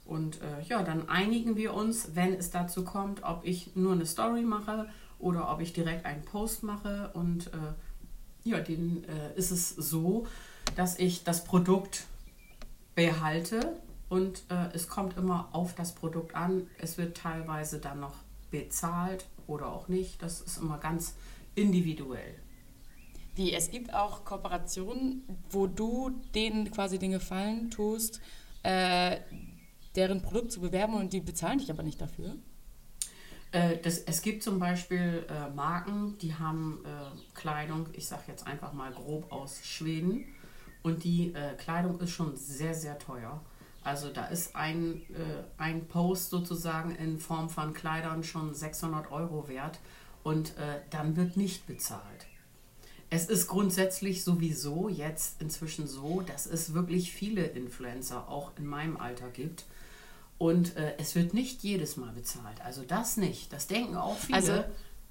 Und äh, ja, dann einigen wir uns, wenn es dazu kommt, ob ich nur eine Story mache oder ob ich direkt einen Post mache. Und äh, ja, den äh, ist es so, dass ich das Produkt behalte und äh, es kommt immer auf das Produkt an. Es wird teilweise dann noch bezahlt oder auch nicht. Das ist immer ganz individuell. Wie, es gibt auch Kooperationen, wo du denen quasi den Gefallen tust, äh, deren Produkt zu bewerben und die bezahlen dich aber nicht dafür. Äh, das, es gibt zum Beispiel äh, Marken, die haben äh, Kleidung, ich sage jetzt einfach mal grob aus Schweden. Und die äh, Kleidung ist schon sehr, sehr teuer. Also da ist ein, äh, ein Post sozusagen in Form von Kleidern schon 600 Euro wert und dann wird nicht bezahlt. Es ist grundsätzlich sowieso jetzt inzwischen so, dass es wirklich viele Influencer auch in meinem Alter gibt. Und äh, es wird nicht jedes Mal bezahlt. Also das nicht. Das denken auch viele.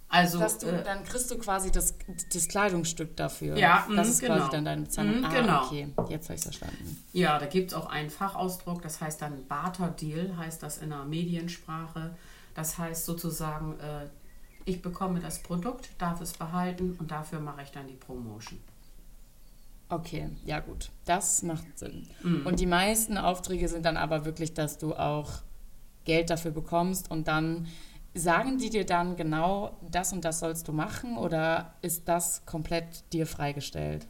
Also, Also, du, äh, dann kriegst du quasi das, das Kleidungsstück dafür. Ja, Das mhm, ist quasi genau. dann deine Bezahlung. Mhm, ah, genau. okay, jetzt habe ich verstanden. ja, da gibt es auch einen Fachausdruck, das heißt dann Barter Deal, heißt das in der Mediensprache. Das heißt sozusagen, äh, ich bekomme das Produkt, darf es behalten und dafür mache ich dann die Promotion. Okay, ja gut, das macht Sinn. Mhm. Und die meisten Aufträge sind dann aber wirklich, dass du auch Geld dafür bekommst und dann sagen die dir dann genau, das und das sollst du machen oder ist das komplett dir freigestellt?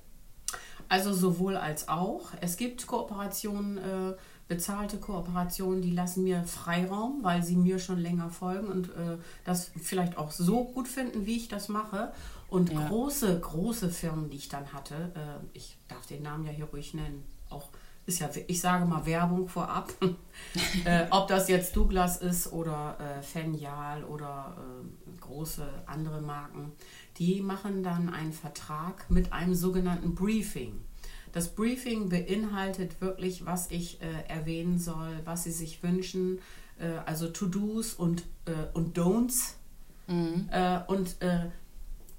Also sowohl als auch. Es gibt Kooperationen, äh, bezahlte Kooperationen, die lassen mir Freiraum, weil sie mir schon länger folgen und äh, das vielleicht auch so gut finden, wie ich das mache. Und Ja. große, große Firmen, die ich dann hatte, äh, ich darf den Namen ja hier ruhig nennen, auch ist ja, ich sage mal Werbung vorab, [laughs] äh, ob das jetzt Douglas ist oder äh, Fenjal oder äh, große andere Marken, die machen dann einen Vertrag mit einem sogenannten Briefing. Das Briefing beinhaltet wirklich, was ich äh, erwähnen soll, was sie sich wünschen, äh, also To-Dos und, äh, und Don'ts. Äh, und äh,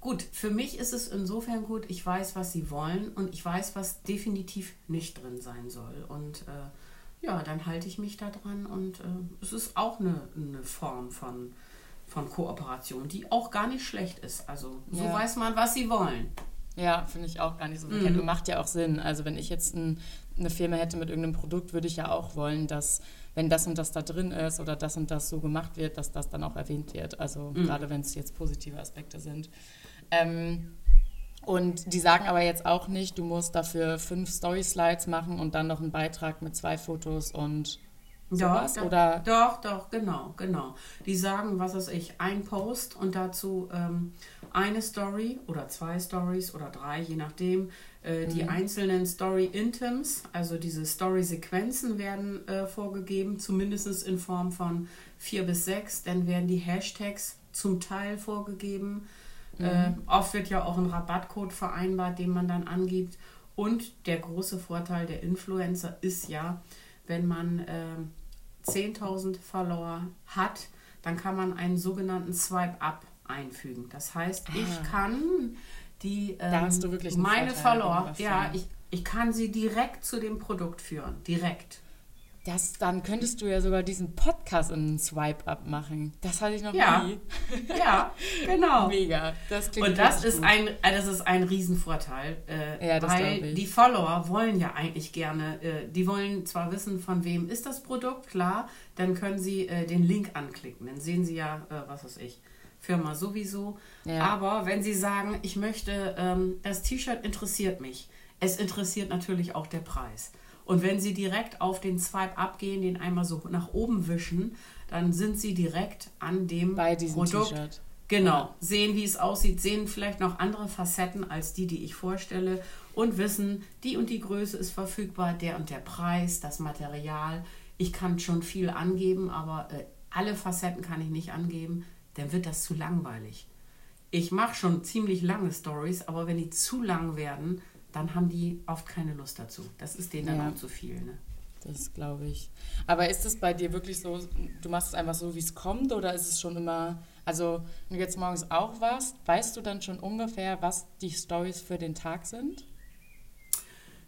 gut, für mich ist es insofern gut, ich weiß, was sie wollen und ich weiß, was definitiv nicht drin sein soll. Und äh, ja, dann halte ich mich da dran und es ist auch eine, eine Form von, von Kooperation, die auch gar nicht schlecht ist. Also so Ja. weiß man, was sie wollen. Ja, finde ich auch gar nicht so verkehrt. Und macht ja auch Sinn. Also wenn ich jetzt ein, eine Firma hätte mit irgendeinem Produkt, würde ich ja auch wollen, dass wenn das und das da drin ist oder das und das so gemacht wird, dass das dann auch erwähnt wird. Also gerade wenn es jetzt positive Aspekte sind. Ähm, und die sagen aber jetzt auch nicht, du musst dafür fünf Story-Slides machen und dann noch einen Beitrag mit zwei Fotos und sowas. doch, oder doch, doch, genau, genau. Die sagen, was weiß ich, ein Post und dazu ähm, eine Story oder zwei Stories oder drei, je nachdem, Äh, die einzelnen Story-Intims, also diese Story-Sequenzen werden äh, vorgegeben, zumindest in Form von vier bis sechs. Dann werden die Hashtags zum Teil vorgegeben. Äh, oft wird ja auch ein Rabattcode vereinbart, den man dann angibt. Und der große Vorteil der Influencer ist ja, wenn man äh, 10.000 Follower hat, dann kann man einen sogenannten Swipe-Up einfügen. Das heißt, ich Ah. kann die Da ähm, hast du wirklich meine Follower, ja, ich, ich kann sie direkt zu dem Produkt führen. Direkt. Das, dann könntest du ja sogar diesen Podcast in einen Swipe-Up machen. Das hatte ich noch Ja. nie. [laughs] Ja, genau. Mega. Das klingt Und das ist gut. ein, äh, das ist ein Riesenvorteil, äh, Ja, das weil ich. die Follower wollen ja eigentlich gerne, äh, die wollen zwar wissen, von wem ist das Produkt, klar, dann können sie äh, den Link anklicken, dann sehen sie ja, äh, was weiß ich, Firma sowieso. Ja. Aber wenn sie sagen, ich möchte, ähm, das T-Shirt interessiert mich, es interessiert natürlich auch der Preis. Und wenn sie direkt auf den Swipe abgehen, den einmal so nach oben wischen, dann sind sie direkt an dem Bei diesem Produkt. T-Shirt. Genau, Ja. sehen, wie es aussieht, sehen vielleicht noch andere Facetten als die, die ich vorstelle und wissen, die und die Größe ist verfügbar, der und der Preis, das Material. Ich kann schon viel angeben, aber äh, alle Facetten kann ich nicht angeben, dann wird das zu langweilig. Ich mache schon ziemlich lange Stories, aber wenn die zu lang werden, dann haben die oft keine Lust dazu. Das ist denen dann Ja. auch zu viel. Ne? Das glaube ich. Aber ist es bei dir wirklich so, du machst es einfach so, wie es kommt, oder ist es schon immer, also wenn du jetzt morgens auch warst, weißt du dann schon ungefähr, was die Stories für den Tag sind?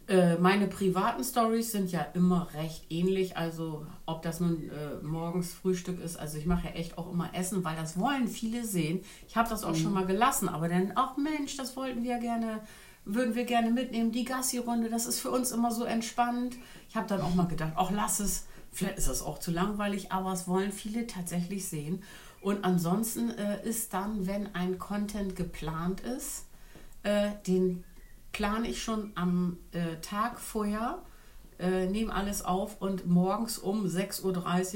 Äh, meine privaten Stories sind ja immer recht ähnlich. Also ob das nun äh, morgens Frühstück ist, also ich mache ja echt auch immer Essen, weil das wollen viele sehen. Ich habe das auch schon mal gelassen, aber dann, ach Mensch, das wollten wir gerne, würden wir gerne mitnehmen. Die Gassi-Runde, das ist für uns immer so entspannt. Ich habe dann auch mal gedacht, ach lass es. Vielleicht ist das auch zu langweilig, aber es wollen viele tatsächlich sehen. Und ansonsten äh, ist dann, wenn ein Content geplant ist, äh, den plane ich schon am äh, Tag vorher, äh, nehme alles auf und morgens um 6.30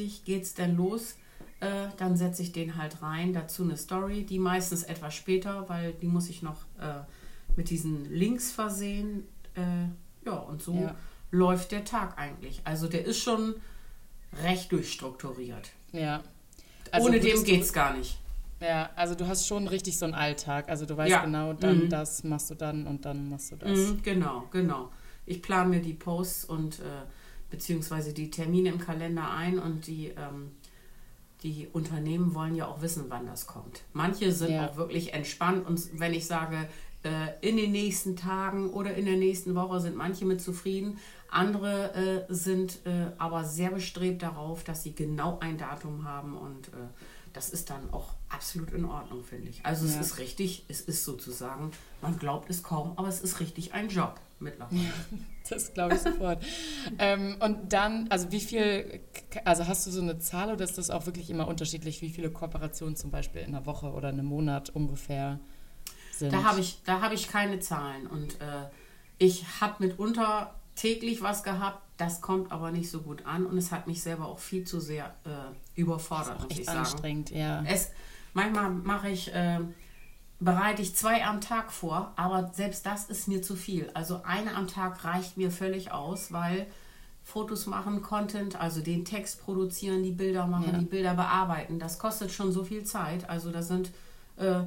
Uhr geht es dann los. Äh, dann setze ich den halt rein, dazu eine Story, die meistens etwas später, weil die muss ich noch äh, mit diesen Links versehen. Äh, ja, und so Ja. läuft der Tag eigentlich. Also der ist schon recht durchstrukturiert. Ja. Ohne würdest dem Also du- geht's gar nicht. Ja, also du hast schon richtig so einen Alltag. Also du weißt Ja. genau, dann Mhm. das machst du dann und dann machst du das. Mhm, genau, genau. Ich plane mir die Posts und äh, beziehungsweise die Termine im Kalender ein und die, ähm, die Unternehmen wollen ja auch wissen, wann das kommt. Manche sind Ja. auch wirklich entspannt und wenn ich sage, äh, in den nächsten Tagen oder in der nächsten Woche sind manche mit zufrieden. Andere äh, sind äh, aber sehr bestrebt darauf, dass sie genau ein Datum haben und äh, das ist dann auch absolut in Ordnung, finde ich. Also es Ja. ist richtig, es ist sozusagen, man glaubt es kaum, aber es ist richtig ein Job mittlerweile. Das glaube ich sofort. ähm, und dann, also wie viel, also hast du so eine Zahl oder ist das auch wirklich immer unterschiedlich, wie viele Kooperationen zum Beispiel in einer Woche oder einem Monat ungefähr sind? Da habe ich, da habe ich keine Zahlen und äh, ich habe mitunter täglich was gehabt, das kommt aber nicht so gut an und es hat mich selber auch viel zu sehr äh, überfordert, muss ich sagen. anstrengend, ja. Es, manchmal mache ich, äh, bereite ich zwei am Tag vor, aber selbst das ist mir zu viel. Also eine am Tag reicht mir völlig aus, weil Fotos machen, Content, also den Text produzieren, die Bilder machen, Ja. die Bilder bearbeiten, das kostet schon so viel Zeit. Also das sind, äh,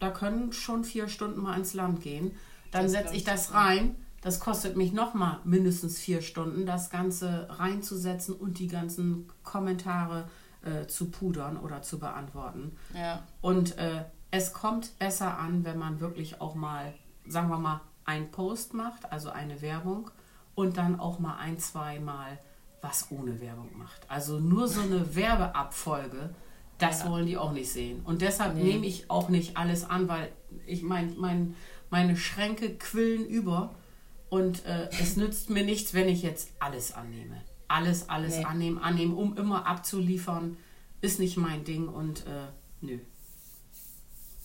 da können schon vier Stunden mal ins Land gehen. Dann setze ich das rein. Das kostet mich nochmal mindestens vier Stunden, das Ganze reinzusetzen und die ganzen Kommentare äh, zu pudern oder zu beantworten. ja. Und äh, es kommt besser an, wenn man wirklich auch mal, sagen wir mal, einen Post macht, also eine Werbung, und dann auch mal ein, zwei Mal was ohne Werbung macht. Also nur so eine Werbeabfolge, das Ja. wollen die auch nicht sehen. Und deshalb Nee. nehme ich auch nicht alles an, weil ich mein, mein, meine Schränke quillen über und äh, es nützt mir nichts, wenn ich jetzt alles annehme. Alles, alles Nee. annehmen, annehmen, um immer abzuliefern, ist nicht mein Ding und äh, nö.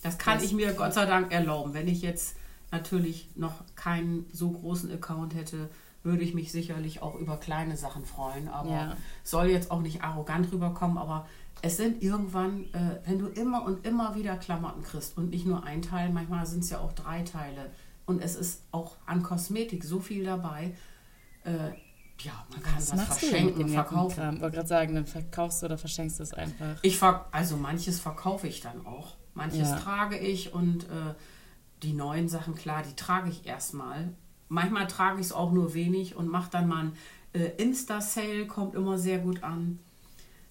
Das kann Das- ich mir Gott sei Dank erlauben. Wenn ich jetzt natürlich noch keinen so großen Account hätte, würde ich mich sicherlich auch über kleine Sachen freuen. Aber Ja. soll jetzt auch nicht arrogant rüberkommen. Aber es sind irgendwann, äh, wenn du immer und immer wieder Klamotten kriegst und nicht nur ein Teil, manchmal sind es ja auch drei Teile, und es ist auch an Kosmetik so viel dabei. Äh, ja, man kann Was was machst du denn verschenken und verkaufen. Ich wollte gerade sagen, dann verkaufst du oder verschenkst du es einfach. Ich ver also manches verkaufe ich dann auch. Manches Ja. trage ich und äh, die neuen Sachen, klar, die trage ich erstmal. Manchmal trage ich es auch nur wenig und mache dann mal ein äh, Insta-Sale, kommt immer sehr gut an.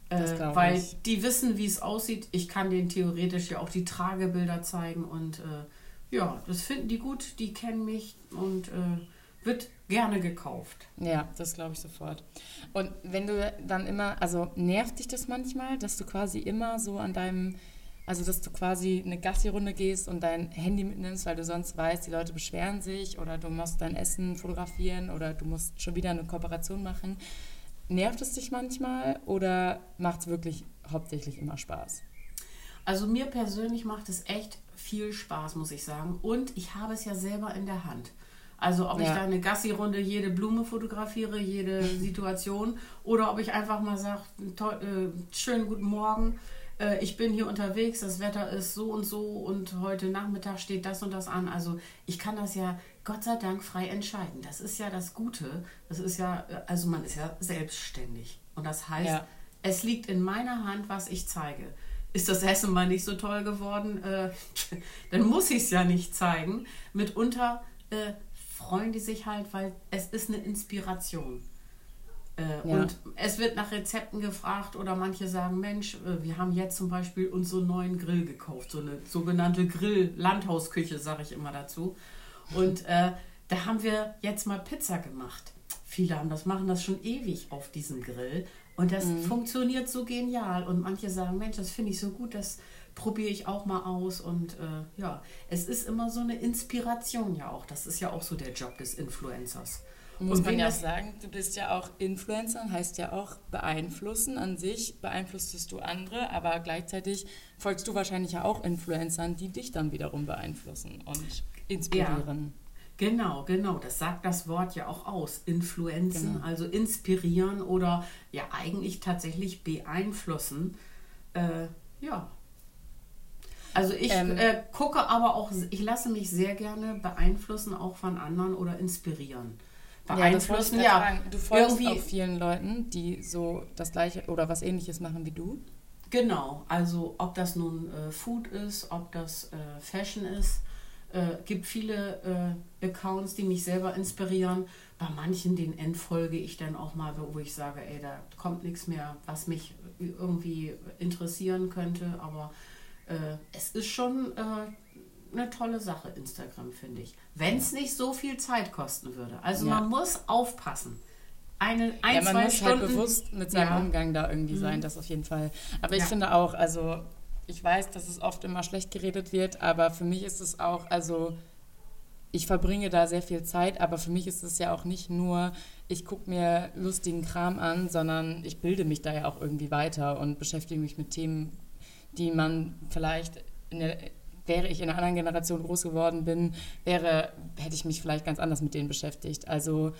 Äh, weil ich. die wissen, wie es aussieht. Ich kann denen theoretisch ja auch die Tragebilder zeigen und äh, ja, das finden die gut, die kennen mich und äh, wird gerne gekauft. Ja, das glaube ich sofort. Und wenn du dann immer, also nervt dich das manchmal, dass du quasi immer so an deinem, also dass du quasi eine Gassi-Runde gehst und dein Handy mitnimmst, weil du sonst weißt, die Leute beschweren sich oder du musst dein Essen fotografieren oder du musst schon wieder eine Kooperation machen. Nervt es dich manchmal oder macht es wirklich hauptsächlich immer Spaß? Also mir persönlich macht es echt viel Spaß, muss ich sagen. Und ich habe es ja selber in der Hand. Also ob ich Ja. da eine Gassi-Runde jede Blume fotografiere, jede [laughs] Situation oder ob ich einfach mal sage, äh, schönen guten Morgen, äh, ich bin hier unterwegs, das Wetter ist so und so und heute Nachmittag steht das und das an. Also ich kann das ja Gott sei Dank frei entscheiden. Das ist ja das Gute. Das ist ja, äh, also man ist ja selbstständig. Und das heißt, Ja. es liegt in meiner Hand, was ich zeige. Ist das Essen mal nicht so toll geworden, äh, [laughs] dann muss ich es ja nicht zeigen. Mitunter äh, freuen die sich halt, weil es ist eine Inspiration. Äh, Ja. Und es wird nach Rezepten gefragt oder manche sagen, Mensch, äh, wir haben jetzt zum Beispiel uns so einen neuen Grill gekauft, so eine sogenannte Grill-Landhausküche, sage ich immer dazu. Und äh, da haben wir jetzt mal Pizza gemacht. Viele haben das, machen das schon ewig auf diesem Grill. Und das funktioniert so genial. Und manche sagen, Mensch, das finde ich so gut, das probiere ich auch mal aus. Und äh, ja, es ist immer so eine Inspiration ja auch. Das ist ja auch so der Job des Influencers. Muss Und man ja sagen, du bist ja auch Influencer, heißt ja auch beeinflussen an sich, beeinflusst du andere, aber gleichzeitig folgst du wahrscheinlich ja auch Influencern, die dich dann wiederum beeinflussen und inspirieren. Genau, genau. Das sagt das Wort ja auch aus. Influenzen, Genau. also inspirieren oder ja eigentlich tatsächlich beeinflussen. Äh, ja. Also ich Ähm. äh, gucke aber auch, ich lasse mich sehr gerne beeinflussen, auch von anderen oder inspirieren. Ja, Beeinflussen, ja. sagen. Du folgst irgendwie- auch vielen Leuten, die so das gleiche oder was ähnliches machen wie du. Genau, also ob das nun äh, Food ist, ob das äh, Fashion ist, äh, gibt viele äh, Accounts, die mich selber inspirieren. Bei manchen, den entfolge ich dann auch mal, wo ich sage, ey, da kommt nichts mehr, was mich irgendwie interessieren könnte. Aber äh, es ist schon äh, eine tolle Sache, Instagram, finde ich. Wenn es nicht so viel Zeit kosten würde. Also Ja. man muss aufpassen. Eine, ein, ja, man zwei muss Stunden. halt bewusst mit seinem Ja. Umgang da irgendwie sein, das auf jeden Fall. Aber ich Ja. finde auch, also ich weiß, dass es oft immer schlecht geredet wird, aber für mich ist es auch, also ich verbringe da sehr viel Zeit, aber für mich ist es ja auch nicht nur, ich gucke mir lustigen Kram an, sondern ich bilde mich da ja auch irgendwie weiter und beschäftige mich mit Themen, die man vielleicht der, wäre ich in einer anderen Generation groß geworden bin, wäre, hätte ich mich vielleicht ganz anders mit denen beschäftigt. Also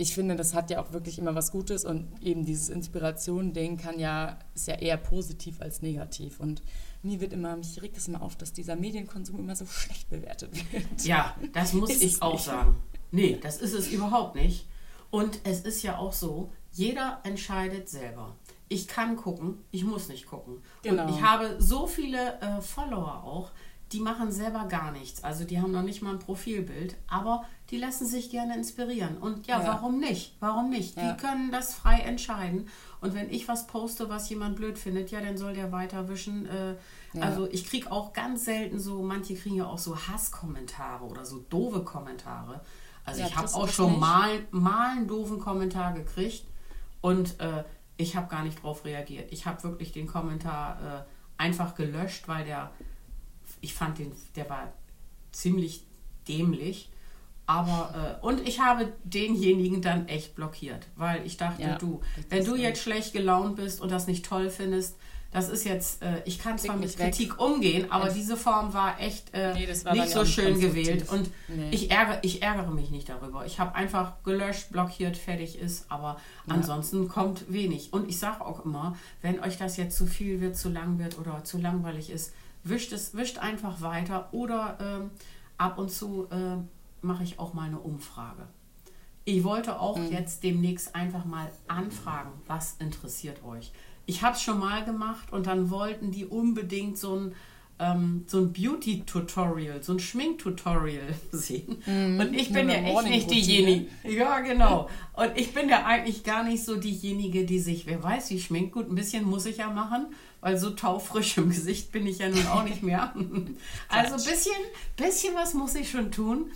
ich finde, das hat ja auch wirklich immer was Gutes und eben dieses Inspiration-Ding kann ja, ist ja eher positiv als negativ. Und mir wird immer, mich regt es immer auf, dass dieser Medienkonsum immer so schlecht bewertet wird. Ja, das muss Ist ich auch nicht. sagen. Nee, das ist es überhaupt nicht. Und es ist ja auch so, jeder entscheidet selber. Ich kann gucken, ich muss nicht gucken. Genau. Und ich habe so viele äh, Follower auch, die machen selber gar nichts. Also die haben noch nicht mal ein Profilbild, aber die lassen sich gerne inspirieren. Und ja, Ja. warum nicht? Warum nicht? Ja. Die können das frei entscheiden. Und wenn ich was poste, was jemand blöd findet, ja, dann soll der weiterwischen. Äh, Ja. Also ich kriege auch ganz selten so, manche kriegen ja auch so Hasskommentare oder so doofe Kommentare. Also ich habe auch schon nicht? mal, mal einen doofen Kommentar gekriegt und äh, ich habe gar nicht drauf reagiert. Ich habe wirklich den Kommentar äh, einfach gelöscht, weil der, ich fand den, der war ziemlich dämlich. Aber, äh, und ich habe denjenigen dann echt blockiert, weil ich dachte, Ja, du, wenn du jetzt schlecht gelaunt bist und das nicht toll findest, das ist jetzt, äh, ich kann zwar mit mich weg. Kritik umgehen, aber Entf- diese Form war echt äh, Nee, war nicht ja so schön gewählt. Und Nee. ich, ärgere, ich ärgere mich nicht darüber. Ich habe einfach gelöscht, blockiert, fertig ist, aber ansonsten kommt wenig. Und ich sage auch immer, wenn euch das jetzt zu viel wird, zu lang wird oder zu langweilig ist, wischt es, wischt einfach weiter oder ähm, ab und zu äh, mache ich auch mal eine Umfrage. Ich wollte auch mhm. jetzt demnächst einfach mal anfragen, was interessiert euch. Ich habe es schon mal gemacht und dann wollten die unbedingt so ein ähm, so ein Beauty-Tutorial, so ein Schmink-Tutorial [laughs] sehen. Mm, und ich bin ja echt nicht diejenige. Ja, genau. Und ich bin ja eigentlich gar nicht so diejenige, die sich, wer weiß, wie schminkt. Gut, ein bisschen muss ich ja machen, weil so taufrisch im Gesicht bin ich ja nun auch nicht mehr. [laughs] also ein bisschen, bisschen was muss ich schon tun.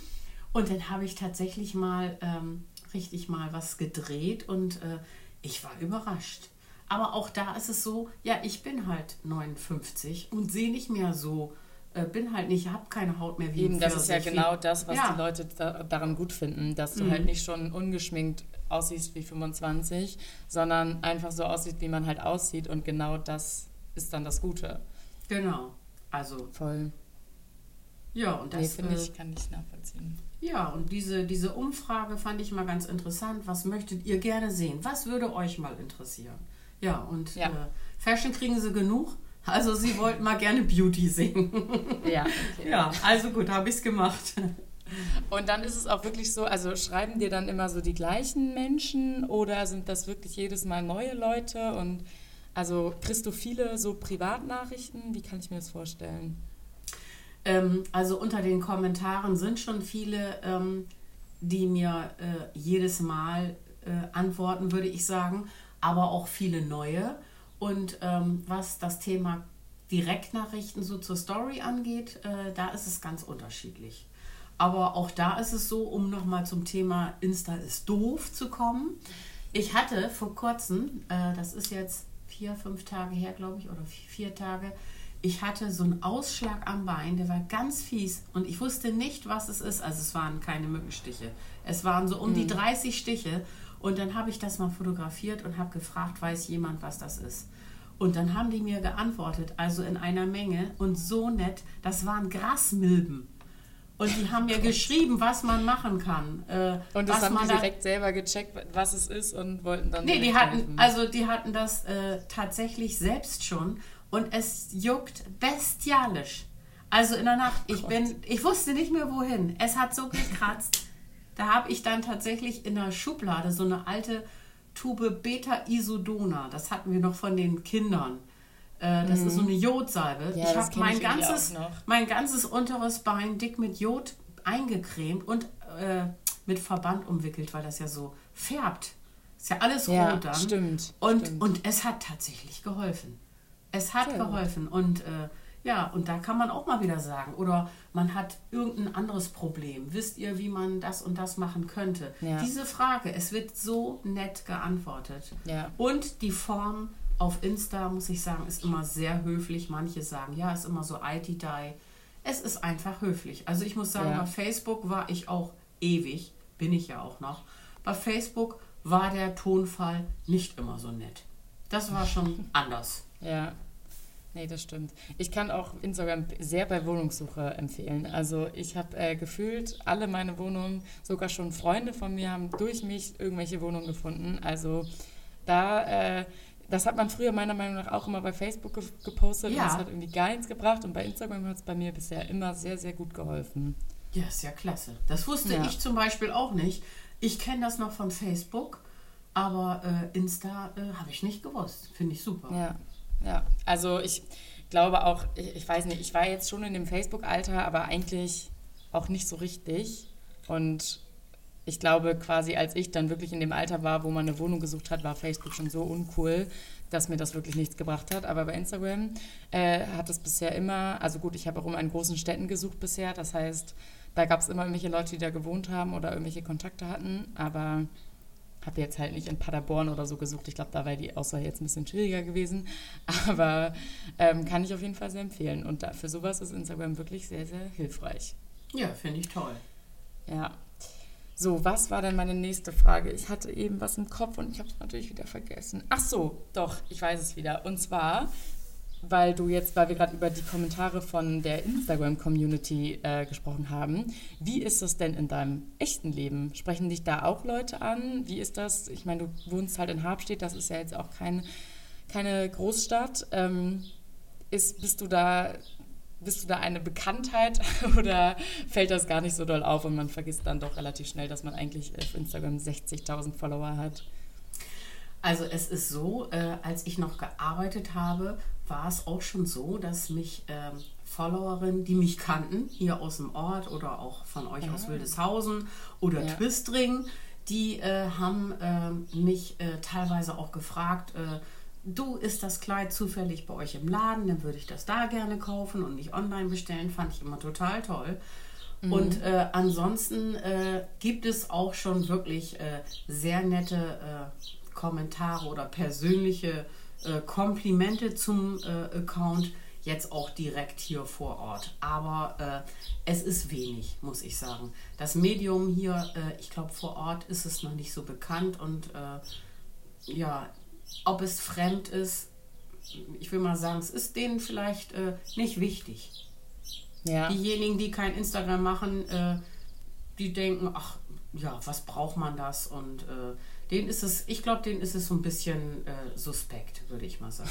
Und dann habe ich tatsächlich mal ähm, richtig mal was gedreht und äh, ich war überrascht. Aber auch da ist es so, ja, ich bin halt 59 und sehe nicht mehr so, äh, bin halt nicht, habe keine Haut mehr wie Eben, das ist ja genau das, was ja. die Leute da, daran gut finden, dass du mhm. halt nicht schon ungeschminkt aussiehst wie 25, sondern einfach so aussieht, wie man halt aussieht und genau das ist dann das Gute. Genau, also. Voll. Ja, und das nee, finde ich, äh, kann ich nachvollziehen. Ja, und diese, diese Umfrage fand ich mal ganz interessant. Was möchtet ihr gerne sehen? Was würde euch mal interessieren? Ja, und ja. Äh, Fashion kriegen sie genug. Also sie [laughs] wollten mal gerne Beauty sehen. [laughs] ja, okay. ja, also gut, habe ich es gemacht. Und dann ist es auch wirklich so, also schreiben dir dann immer so die gleichen Menschen oder sind das wirklich jedes Mal neue Leute? Und also kriegst du viele so Privatnachrichten? Wie kann ich mir das vorstellen? Ähm, also unter den Kommentaren sind schon viele, ähm, die mir äh, jedes Mal äh, antworten, würde ich sagen aber auch viele neue. Und ähm, was das Thema Direktnachrichten so zur Story angeht, äh, da ist es ganz unterschiedlich. Aber auch da ist es so, um nochmal zum Thema Insta ist doof zu kommen. Ich hatte vor kurzem, äh, das ist jetzt vier, fünf Tage her, glaube ich, oder vier Tage, ich hatte so einen Ausschlag am Bein, der war ganz fies und ich wusste nicht, was es ist. Also es waren keine Mückenstiche. Es waren so um mhm. die 30 Stiche und dann habe ich das mal fotografiert und habe gefragt, weiß jemand, was das ist? Und dann haben die mir geantwortet, also in einer Menge und so nett, das waren Grasmilben. Und die haben mir geschrieben, was man machen kann. Äh, und das haben die direkt selber gecheckt, was es ist und wollten dann. Nee, die hatten, helfen. also die hatten das äh, tatsächlich selbst schon und es juckt bestialisch. Also in der Nacht, ich bin, ich wusste nicht mehr wohin. Es hat so gekratzt. Da habe ich dann tatsächlich in der Schublade so eine alte Tube Beta-Isodona. Das hatten wir noch von den Kindern. Äh, das mhm. ist so eine Jodsalbe. Ja, ich habe mein, ganzes, mein ganzes unteres Bein dick mit Jod eingecremt und äh, mit Verband umwickelt, weil das ja so färbt. Ist ja alles ja, rot dann. Stimmt und, stimmt. und es hat tatsächlich geholfen. Es hat Sehr geholfen. Und äh, ja, und da kann man auch mal wieder sagen, oder man hat irgendein anderes Problem. Wisst ihr, wie man das und das machen könnte? Ja. Diese Frage, es wird so nett geantwortet. Ja. Und die Form auf Insta, muss ich sagen, ist immer sehr höflich. Manche sagen, ja, ist immer so IT-Die. Es ist einfach höflich. Also ich muss sagen, ja. bei Facebook war ich auch ewig, bin ich ja auch noch. Bei Facebook war der Tonfall nicht immer so nett. Das war schon [laughs] anders. Ja. Nee, das stimmt. Ich kann auch Instagram sehr bei Wohnungssuche empfehlen. Also ich habe äh, gefühlt alle meine Wohnungen, sogar schon Freunde von mir haben durch mich irgendwelche Wohnungen gefunden. Also da, äh, das hat man früher meiner Meinung nach auch immer bei Facebook ge gepostet ja. und das hat irgendwie gar nichts gebracht. Und bei Instagram hat es bei mir bisher immer sehr, sehr gut geholfen. Ja, ist ja klasse. Das wusste ja. ich zum Beispiel auch nicht. Ich kenne das noch von Facebook, aber äh, Insta äh, habe ich nicht gewusst. Finde ich super. Ja. Ja, also ich glaube auch, ich weiß nicht, ich war jetzt schon in dem Facebook-Alter, aber eigentlich auch nicht so richtig. Und ich glaube, quasi als ich dann wirklich in dem Alter war, wo man eine Wohnung gesucht hat, war Facebook schon so uncool, dass mir das wirklich nichts gebracht hat. Aber bei Instagram äh, hat es bisher immer, also gut, ich habe auch immer in großen Städten gesucht bisher. Das heißt, da gab es immer irgendwelche Leute, die da gewohnt haben oder irgendwelche Kontakte hatten. Aber habe jetzt halt nicht in Paderborn oder so gesucht. Ich glaube, da wäre die Auswahl jetzt ein bisschen schwieriger gewesen. [laughs] Aber ähm, kann ich auf jeden Fall sehr empfehlen. Und da, für sowas ist Instagram wirklich sehr, sehr hilfreich. Ja, finde ich toll. Ja. So, was war denn meine nächste Frage? Ich hatte eben was im Kopf und ich habe es natürlich wieder vergessen. Ach so, doch, ich weiß es wieder. Und zwar, weil du jetzt, weil wir gerade über die Kommentare von der Instagram-Community äh, gesprochen haben. Wie ist das denn in deinem echten Leben? Sprechen dich da auch Leute an? Wie ist das? Ich meine, du wohnst halt in Habstedt, das ist ja jetzt auch kein, keine Großstadt. Ähm, ist, bist du da bist du da eine Bekanntheit [laughs] oder fällt das gar nicht so doll auf und man vergisst dann doch relativ schnell, dass man eigentlich auf Instagram 60.000 Follower hat? Also es ist so, äh, als ich noch gearbeitet habe, war es auch schon so, dass mich ähm, Followerinnen, die mich kannten, hier aus dem Ort oder auch von euch ja. aus ah. Wildeshausen oder ja. Twistring, die äh, haben äh, mich äh, teilweise auch gefragt, äh, du, ist das Kleid zufällig bei euch im Laden, dann würde ich das da gerne kaufen und nicht online bestellen, fand ich immer total toll. Mhm. Und äh, ansonsten gibt es auch schon wirklich sehr nette Kommentare oder persönliche äh, Komplimente zum äh, Account jetzt auch direkt hier vor Ort. Aber äh, es ist wenig, muss ich sagen. Das Medium hier, äh, ich glaube, vor Ort ist es noch nicht so bekannt und äh, ja, ob es fremd ist, ich will mal sagen, es ist denen vielleicht äh, nicht wichtig. Ja. Diejenigen, die kein Instagram machen, die denken, ach ja, was braucht man das und den ist es, ich glaube, den ist es so ein bisschen äh, suspekt, würde ich mal sagen.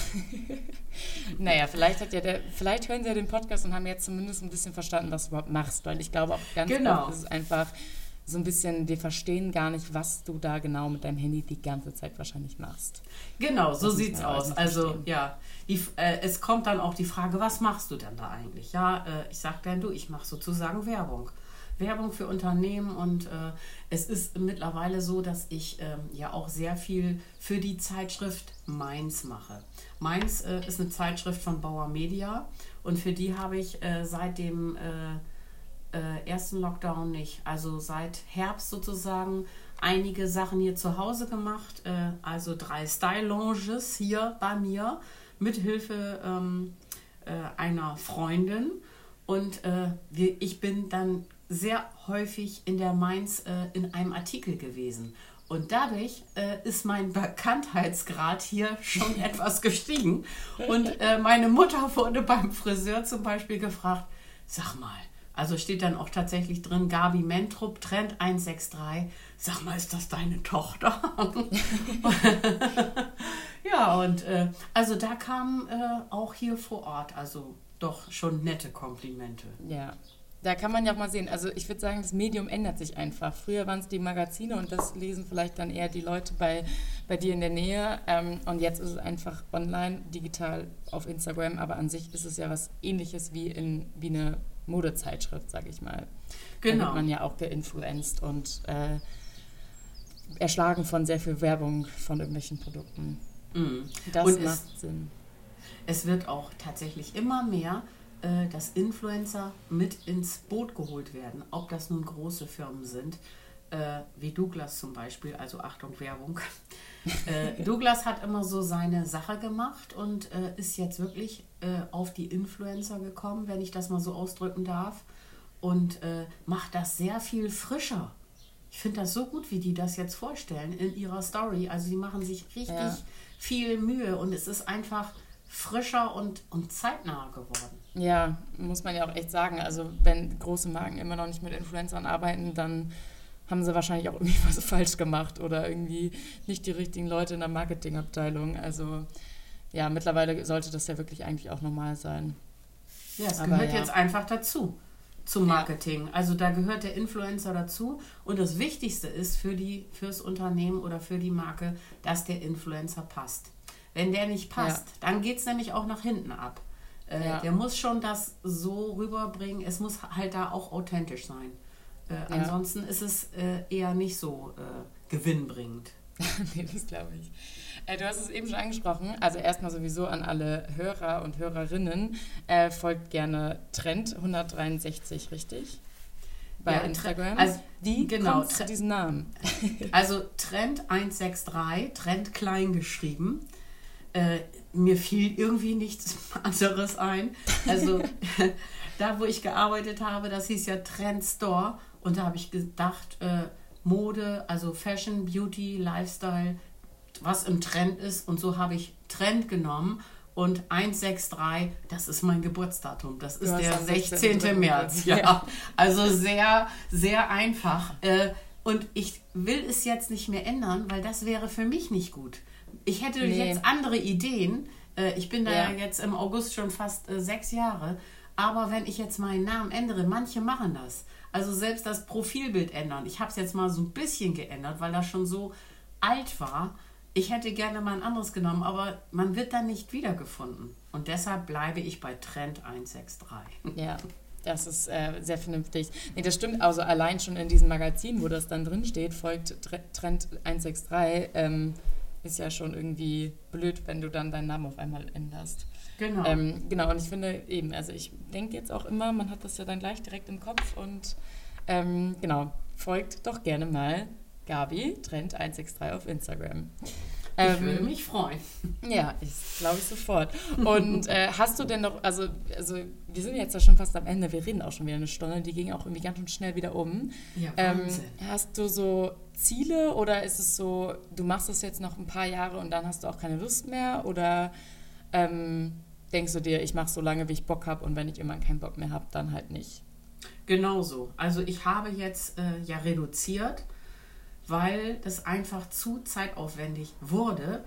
[laughs] naja, vielleicht hat ja der, vielleicht hören sie ja den Podcast und haben jetzt zumindest ein bisschen verstanden, was du überhaupt machst, weil ich glaube auch ganz genau. oft ist es einfach so ein bisschen, die verstehen gar nicht, was du da genau mit deinem Handy die ganze Zeit wahrscheinlich machst. Genau, so sieht es aus. Also ja, die, äh, es kommt dann auch die Frage, was machst du denn da eigentlich? Ja, äh, ich sage dann, du, ich mache sozusagen Werbung. Werbung für Unternehmen und äh, es ist mittlerweile so, dass ich ähm, ja auch sehr viel für die Zeitschrift Mainz mache. Mainz äh, ist eine Zeitschrift von Bauer Media und für die habe ich äh, seit dem äh, äh, ersten Lockdown nicht, also seit Herbst sozusagen, einige Sachen hier zu Hause gemacht, äh, also drei Style-Lounges hier bei mir mit Hilfe ähm, einer Freundin. Und äh, wir, ich bin dann sehr häufig in der Mainz äh, in einem Artikel gewesen. Und dadurch äh, ist mein Bekanntheitsgrad hier [laughs] schon [laughs] etwas gestiegen. Und äh, meine Mutter wurde beim Friseur zum Beispiel gefragt, sag mal, also steht dann auch tatsächlich drin, Gabi Mentrup, Trend 163. Sag mal, ist das deine Tochter? [laughs] ja, und äh, also da kamen äh, auch hier vor Ort, also doch schon nette Komplimente. Ja, da kann man ja auch mal sehen. Also ich würde sagen, das Medium ändert sich einfach. Früher waren es die Magazine und das lesen vielleicht dann eher die Leute bei, bei dir in der Nähe. Ähm, und jetzt ist es einfach online, digital auf Instagram. Aber an sich ist es ja was ähnliches wie, in, wie eine Modezeitschrift, sage ich mal. Genau. Da wird man ja auch geinfluenced und äh, erschlagen von sehr viel Werbung von irgendwelchen Produkten. Mm. Das und macht es, Sinn. Es wird auch tatsächlich immer mehr äh, dass Influencer mit ins Boot geholt werden, ob das nun große Firmen sind, äh, wie Douglas zum Beispiel, also Achtung Werbung. [laughs] äh, Douglas hat immer so seine Sache gemacht und äh, ist jetzt wirklich äh, auf die Influencer gekommen, wenn ich das mal so ausdrücken darf, und äh, macht das sehr viel frischer. Ich finde das so gut, wie die das jetzt vorstellen in ihrer Story. Also die machen sich richtig ja. viel Mühe und es ist einfach frischer und, und zeitnah geworden. Ja, muss man ja auch echt sagen. Also wenn große Marken immer noch nicht mit Influencern arbeiten, dann haben sie wahrscheinlich auch irgendwie [laughs] was falsch gemacht oder irgendwie nicht die richtigen Leute in der Marketingabteilung. Also ja, mittlerweile sollte das ja wirklich eigentlich auch normal sein. Ja, es Aber gehört ja. jetzt einfach dazu zum Marketing. Ja. Also da gehört der Influencer dazu und das Wichtigste ist für die fürs Unternehmen oder für die Marke, dass der Influencer passt. Wenn der nicht passt, ja. dann geht es nämlich auch nach hinten ab. Äh, ja. Der muss schon das so rüberbringen. Es muss halt da auch authentisch sein. Äh. Ansonsten ist es äh, eher nicht so äh, gewinnbringend. [laughs] nee, das glaube ich. Äh, du hast es eben schon angesprochen. Also erstmal sowieso an alle Hörer und Hörerinnen. Äh, folgt gerne Trend 163, richtig? Bei ja, Instagram. Also, Wie genau, kommt zu diesem Namen? [laughs] also Trend 163, Trend klein geschrieben. Äh, mir fiel irgendwie nichts [laughs] anderes ein. Also [laughs] da, wo ich gearbeitet habe, das hieß ja Trend Store. Und da habe ich gedacht, äh, Mode, also Fashion, Beauty, Lifestyle, was im Trend ist. Und so habe ich Trend genommen. Und 163, das ist mein Geburtsdatum. Das ist der 16. 16. März. Ja. ja. Also sehr, sehr einfach. Äh, und ich will es jetzt nicht mehr ändern, weil das wäre für mich nicht gut. Ich hätte nee. jetzt andere Ideen. Äh, ich bin da ja. jetzt im August schon fast äh, sechs Jahre. Aber wenn ich jetzt meinen Namen ändere, manche machen das. Also selbst das Profilbild ändern. Ich habe es jetzt mal so ein bisschen geändert, weil das schon so alt war. Ich hätte gerne mal ein anderes genommen, aber man wird dann nicht wiedergefunden. Und deshalb bleibe ich bei Trend 163. Ja, das ist äh, sehr vernünftig. Nee, das stimmt. Also allein schon in diesem Magazin, wo das dann drin steht, folgt Trend 163, ähm, ist ja schon irgendwie blöd, wenn du dann deinen Namen auf einmal änderst. Genau. Ähm, genau, und ich finde eben, also ich denke jetzt auch immer, man hat das ja dann gleich direkt im Kopf und ähm, genau, folgt doch gerne mal Gabi, Trend 163 auf Instagram. Ich ähm, würde mich freuen. Ja, ich glaube ich sofort. Und äh, hast du denn noch, also, also wir sind jetzt ja schon fast am Ende, wir reden auch schon wieder eine Stunde, die ging auch irgendwie ganz schön schnell wieder um. Ja, ähm, hast du so Ziele oder ist es so, du machst das jetzt noch ein paar Jahre und dann hast du auch keine Lust mehr? Oder ähm, denkst du dir, ich mache so lange, wie ich Bock habe und wenn ich immer keinen Bock mehr habe, dann halt nicht? Genau so. Also ich habe jetzt äh, ja reduziert weil das einfach zu zeitaufwendig wurde.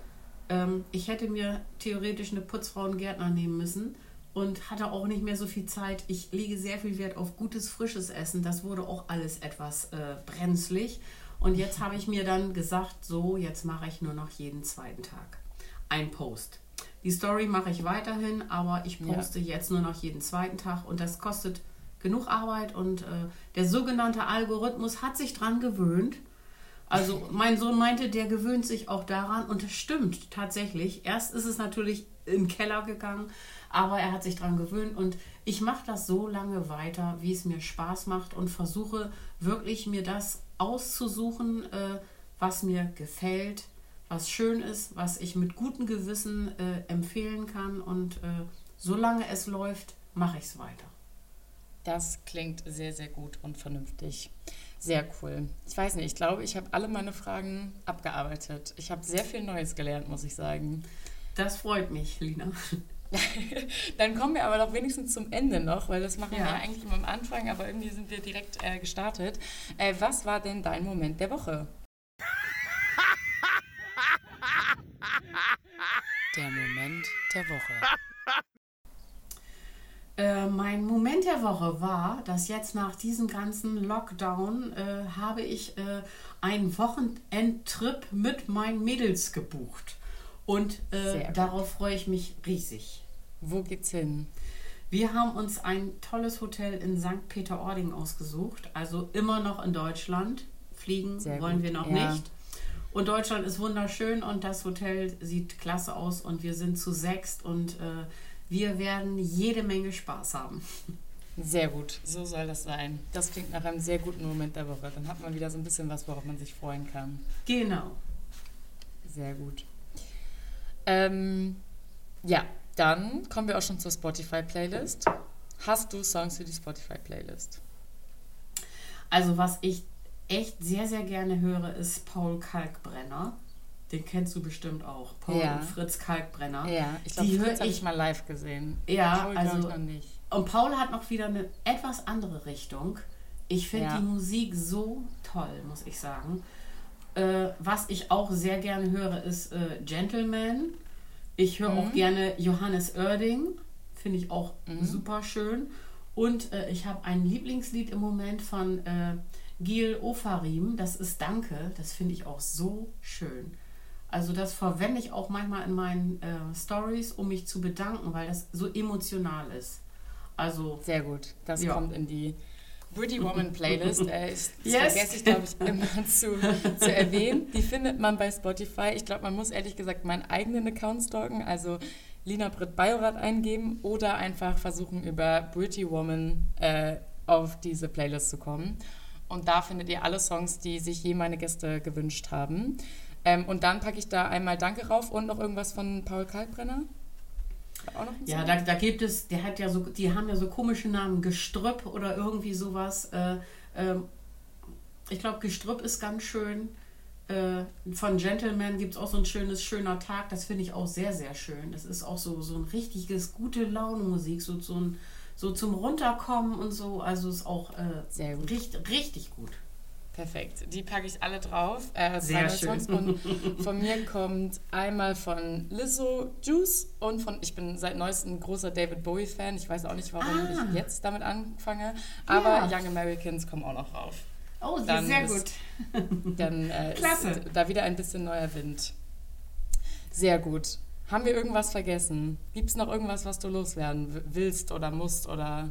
Ähm, ich hätte mir theoretisch eine Putzfrau und Gärtner nehmen müssen und hatte auch nicht mehr so viel Zeit. Ich lege sehr viel Wert auf gutes, frisches Essen. Das wurde auch alles etwas äh, brenzlig. Und jetzt habe ich mir dann gesagt, so, jetzt mache ich nur noch jeden zweiten Tag ein Post. Die Story mache ich weiterhin, aber ich poste ja. jetzt nur noch jeden zweiten Tag und das kostet genug Arbeit und äh, der sogenannte Algorithmus hat sich dran gewöhnt also mein Sohn meinte, der gewöhnt sich auch daran und es stimmt tatsächlich. Erst ist es natürlich im Keller gegangen, aber er hat sich daran gewöhnt und ich mache das so lange weiter, wie es mir Spaß macht und versuche wirklich mir das auszusuchen, äh, was mir gefällt, was schön ist, was ich mit gutem Gewissen äh, empfehlen kann und äh, solange es läuft, mache ich es weiter. Das klingt sehr, sehr gut und vernünftig. Sehr cool. Ich weiß nicht, ich glaube, ich habe alle meine Fragen abgearbeitet. Ich habe sehr viel Neues gelernt, muss ich sagen. Das freut mich, Lina. [laughs] Dann kommen wir aber doch wenigstens zum Ende noch, weil das machen ja. wir eigentlich immer am Anfang, aber irgendwie sind wir direkt äh, gestartet. Äh, was war denn dein Moment der Woche? Der Moment der Woche. [laughs] Äh, mein Moment der Woche war, dass jetzt nach diesem ganzen Lockdown äh, habe ich äh, einen Wochenendtrip mit meinen Mädels gebucht. Und äh, darauf freue ich mich riesig. Wo geht's hin? Wir haben uns ein tolles Hotel in St. Peter-Ording ausgesucht, also immer noch in Deutschland. Fliegen Sehr wollen gut. wir noch ja. nicht. Und Deutschland ist wunderschön und das Hotel sieht klasse aus und wir sind zu sechst und äh, wir werden jede Menge Spaß haben. Sehr gut, so soll das sein. Das klingt nach einem sehr guten Moment der Woche. Dann hat man wieder so ein bisschen was, worauf man sich freuen kann. Genau. Sehr gut. Ähm, ja, dann kommen wir auch schon zur Spotify-Playlist. Hast du Songs für die Spotify-Playlist? Also, was ich echt sehr, sehr gerne höre, ist Paul Kalkbrenner. Den kennst du bestimmt auch. Paul ja. und Fritz Kalkbrenner. Ja, ich glaube, Fritz habe ich mal live gesehen. Ja, Paul also. noch nicht. Und Paul hat noch wieder eine etwas andere Richtung. Ich finde ja. die Musik so toll, muss ich sagen. Äh, was ich auch sehr gerne höre, ist äh, Gentleman. Ich höre mhm. auch gerne Johannes Oerding. Finde ich auch mhm. super schön. Und äh, ich habe ein Lieblingslied im Moment von äh, Gil Ofarim. Das ist Danke. Das finde ich auch so schön. Also das verwende ich auch manchmal in meinen äh, Stories, um mich zu bedanken, weil das so emotional ist. Also sehr gut. Das ja. kommt in die Pretty Woman Playlist. Äh, das yes. vergesse ich, glaube ich, immer [laughs] zu, zu erwähnen. Die findet man bei Spotify. Ich glaube, man muss ehrlich gesagt meinen eigenen Account stalken, also Lina Britt Bajorat eingeben oder einfach versuchen, über Pretty Woman äh, auf diese Playlist zu kommen. Und da findet ihr alle Songs, die sich je meine Gäste gewünscht haben. Ähm, und dann packe ich da einmal Danke rauf und noch irgendwas von Paul Kalkbrenner. Ja, da, da gibt es, der hat ja so, die haben ja so komische Namen, Gestrüpp oder irgendwie sowas. Äh, äh, ich glaube, Gestrüpp ist ganz schön. Äh, von Gentleman gibt es auch so ein schönes, schöner Tag. Das finde ich auch sehr, sehr schön. Das ist auch so, so ein richtiges, gute Laune-Musik, so, so, so zum Runterkommen und so. Also ist auch äh, richtig, richtig gut. Perfekt. Die packe ich alle drauf. Äh, Sehr schön. Und von mir kommt einmal von Lizzo Juice und von, ich bin seit neuestem großer David Bowie-Fan. Ich weiß auch nicht, warum ah. ich jetzt damit anfange. Aber ja. Young Americans kommen auch noch rauf. Oh, dann sehr ist, gut. Dann äh, Klasse. ist da wieder ein bisschen neuer Wind. Sehr gut. Haben wir irgendwas vergessen? Gibt es noch irgendwas, was du loswerden willst oder musst oder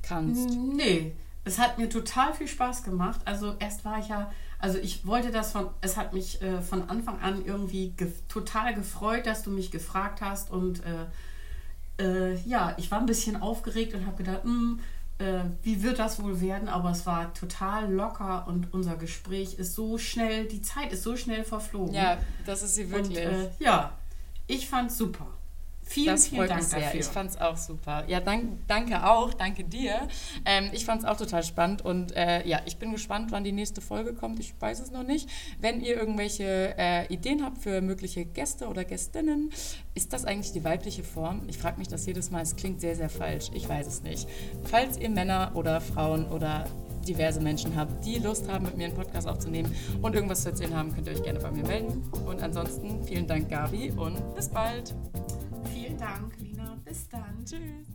kannst? Nee, es hat mir total viel Spaß gemacht. Also erst war ich ja, also ich wollte das von, es hat mich äh, von Anfang an irgendwie ge total gefreut, dass du mich gefragt hast und äh, äh, ja, ich war ein bisschen aufgeregt und habe gedacht, mh, hm, äh, wie wird das wohl werden? Aber es war total locker und unser Gespräch ist so schnell, die Zeit ist so schnell verflogen. Ja, das ist sie wirklich. Und, äh, ja, ich fand's super. Vielen, das vielen Dank sehr. dafür. Ich fand es auch super. Ja, dank, danke auch, danke dir. Ähm, ich fand es auch total spannend und äh, ja, ich bin gespannt, wann die nächste Folge kommt. Ich weiß es noch nicht. Wenn ihr irgendwelche äh, Ideen habt für mögliche Gäste oder Gästinnen, ist das eigentlich die weibliche Form? Ich frage mich das jedes Mal. Es klingt sehr, sehr falsch. Ich weiß es nicht. Falls ihr Männer oder Frauen oder diverse Menschen habt, die Lust haben, mit mir einen Podcast aufzunehmen und irgendwas zu erzählen haben, könnt ihr euch gerne bei mir melden. Und ansonsten vielen Dank, Gabi, und bis bald. Dank, Lina. Bis dann. Tschüss.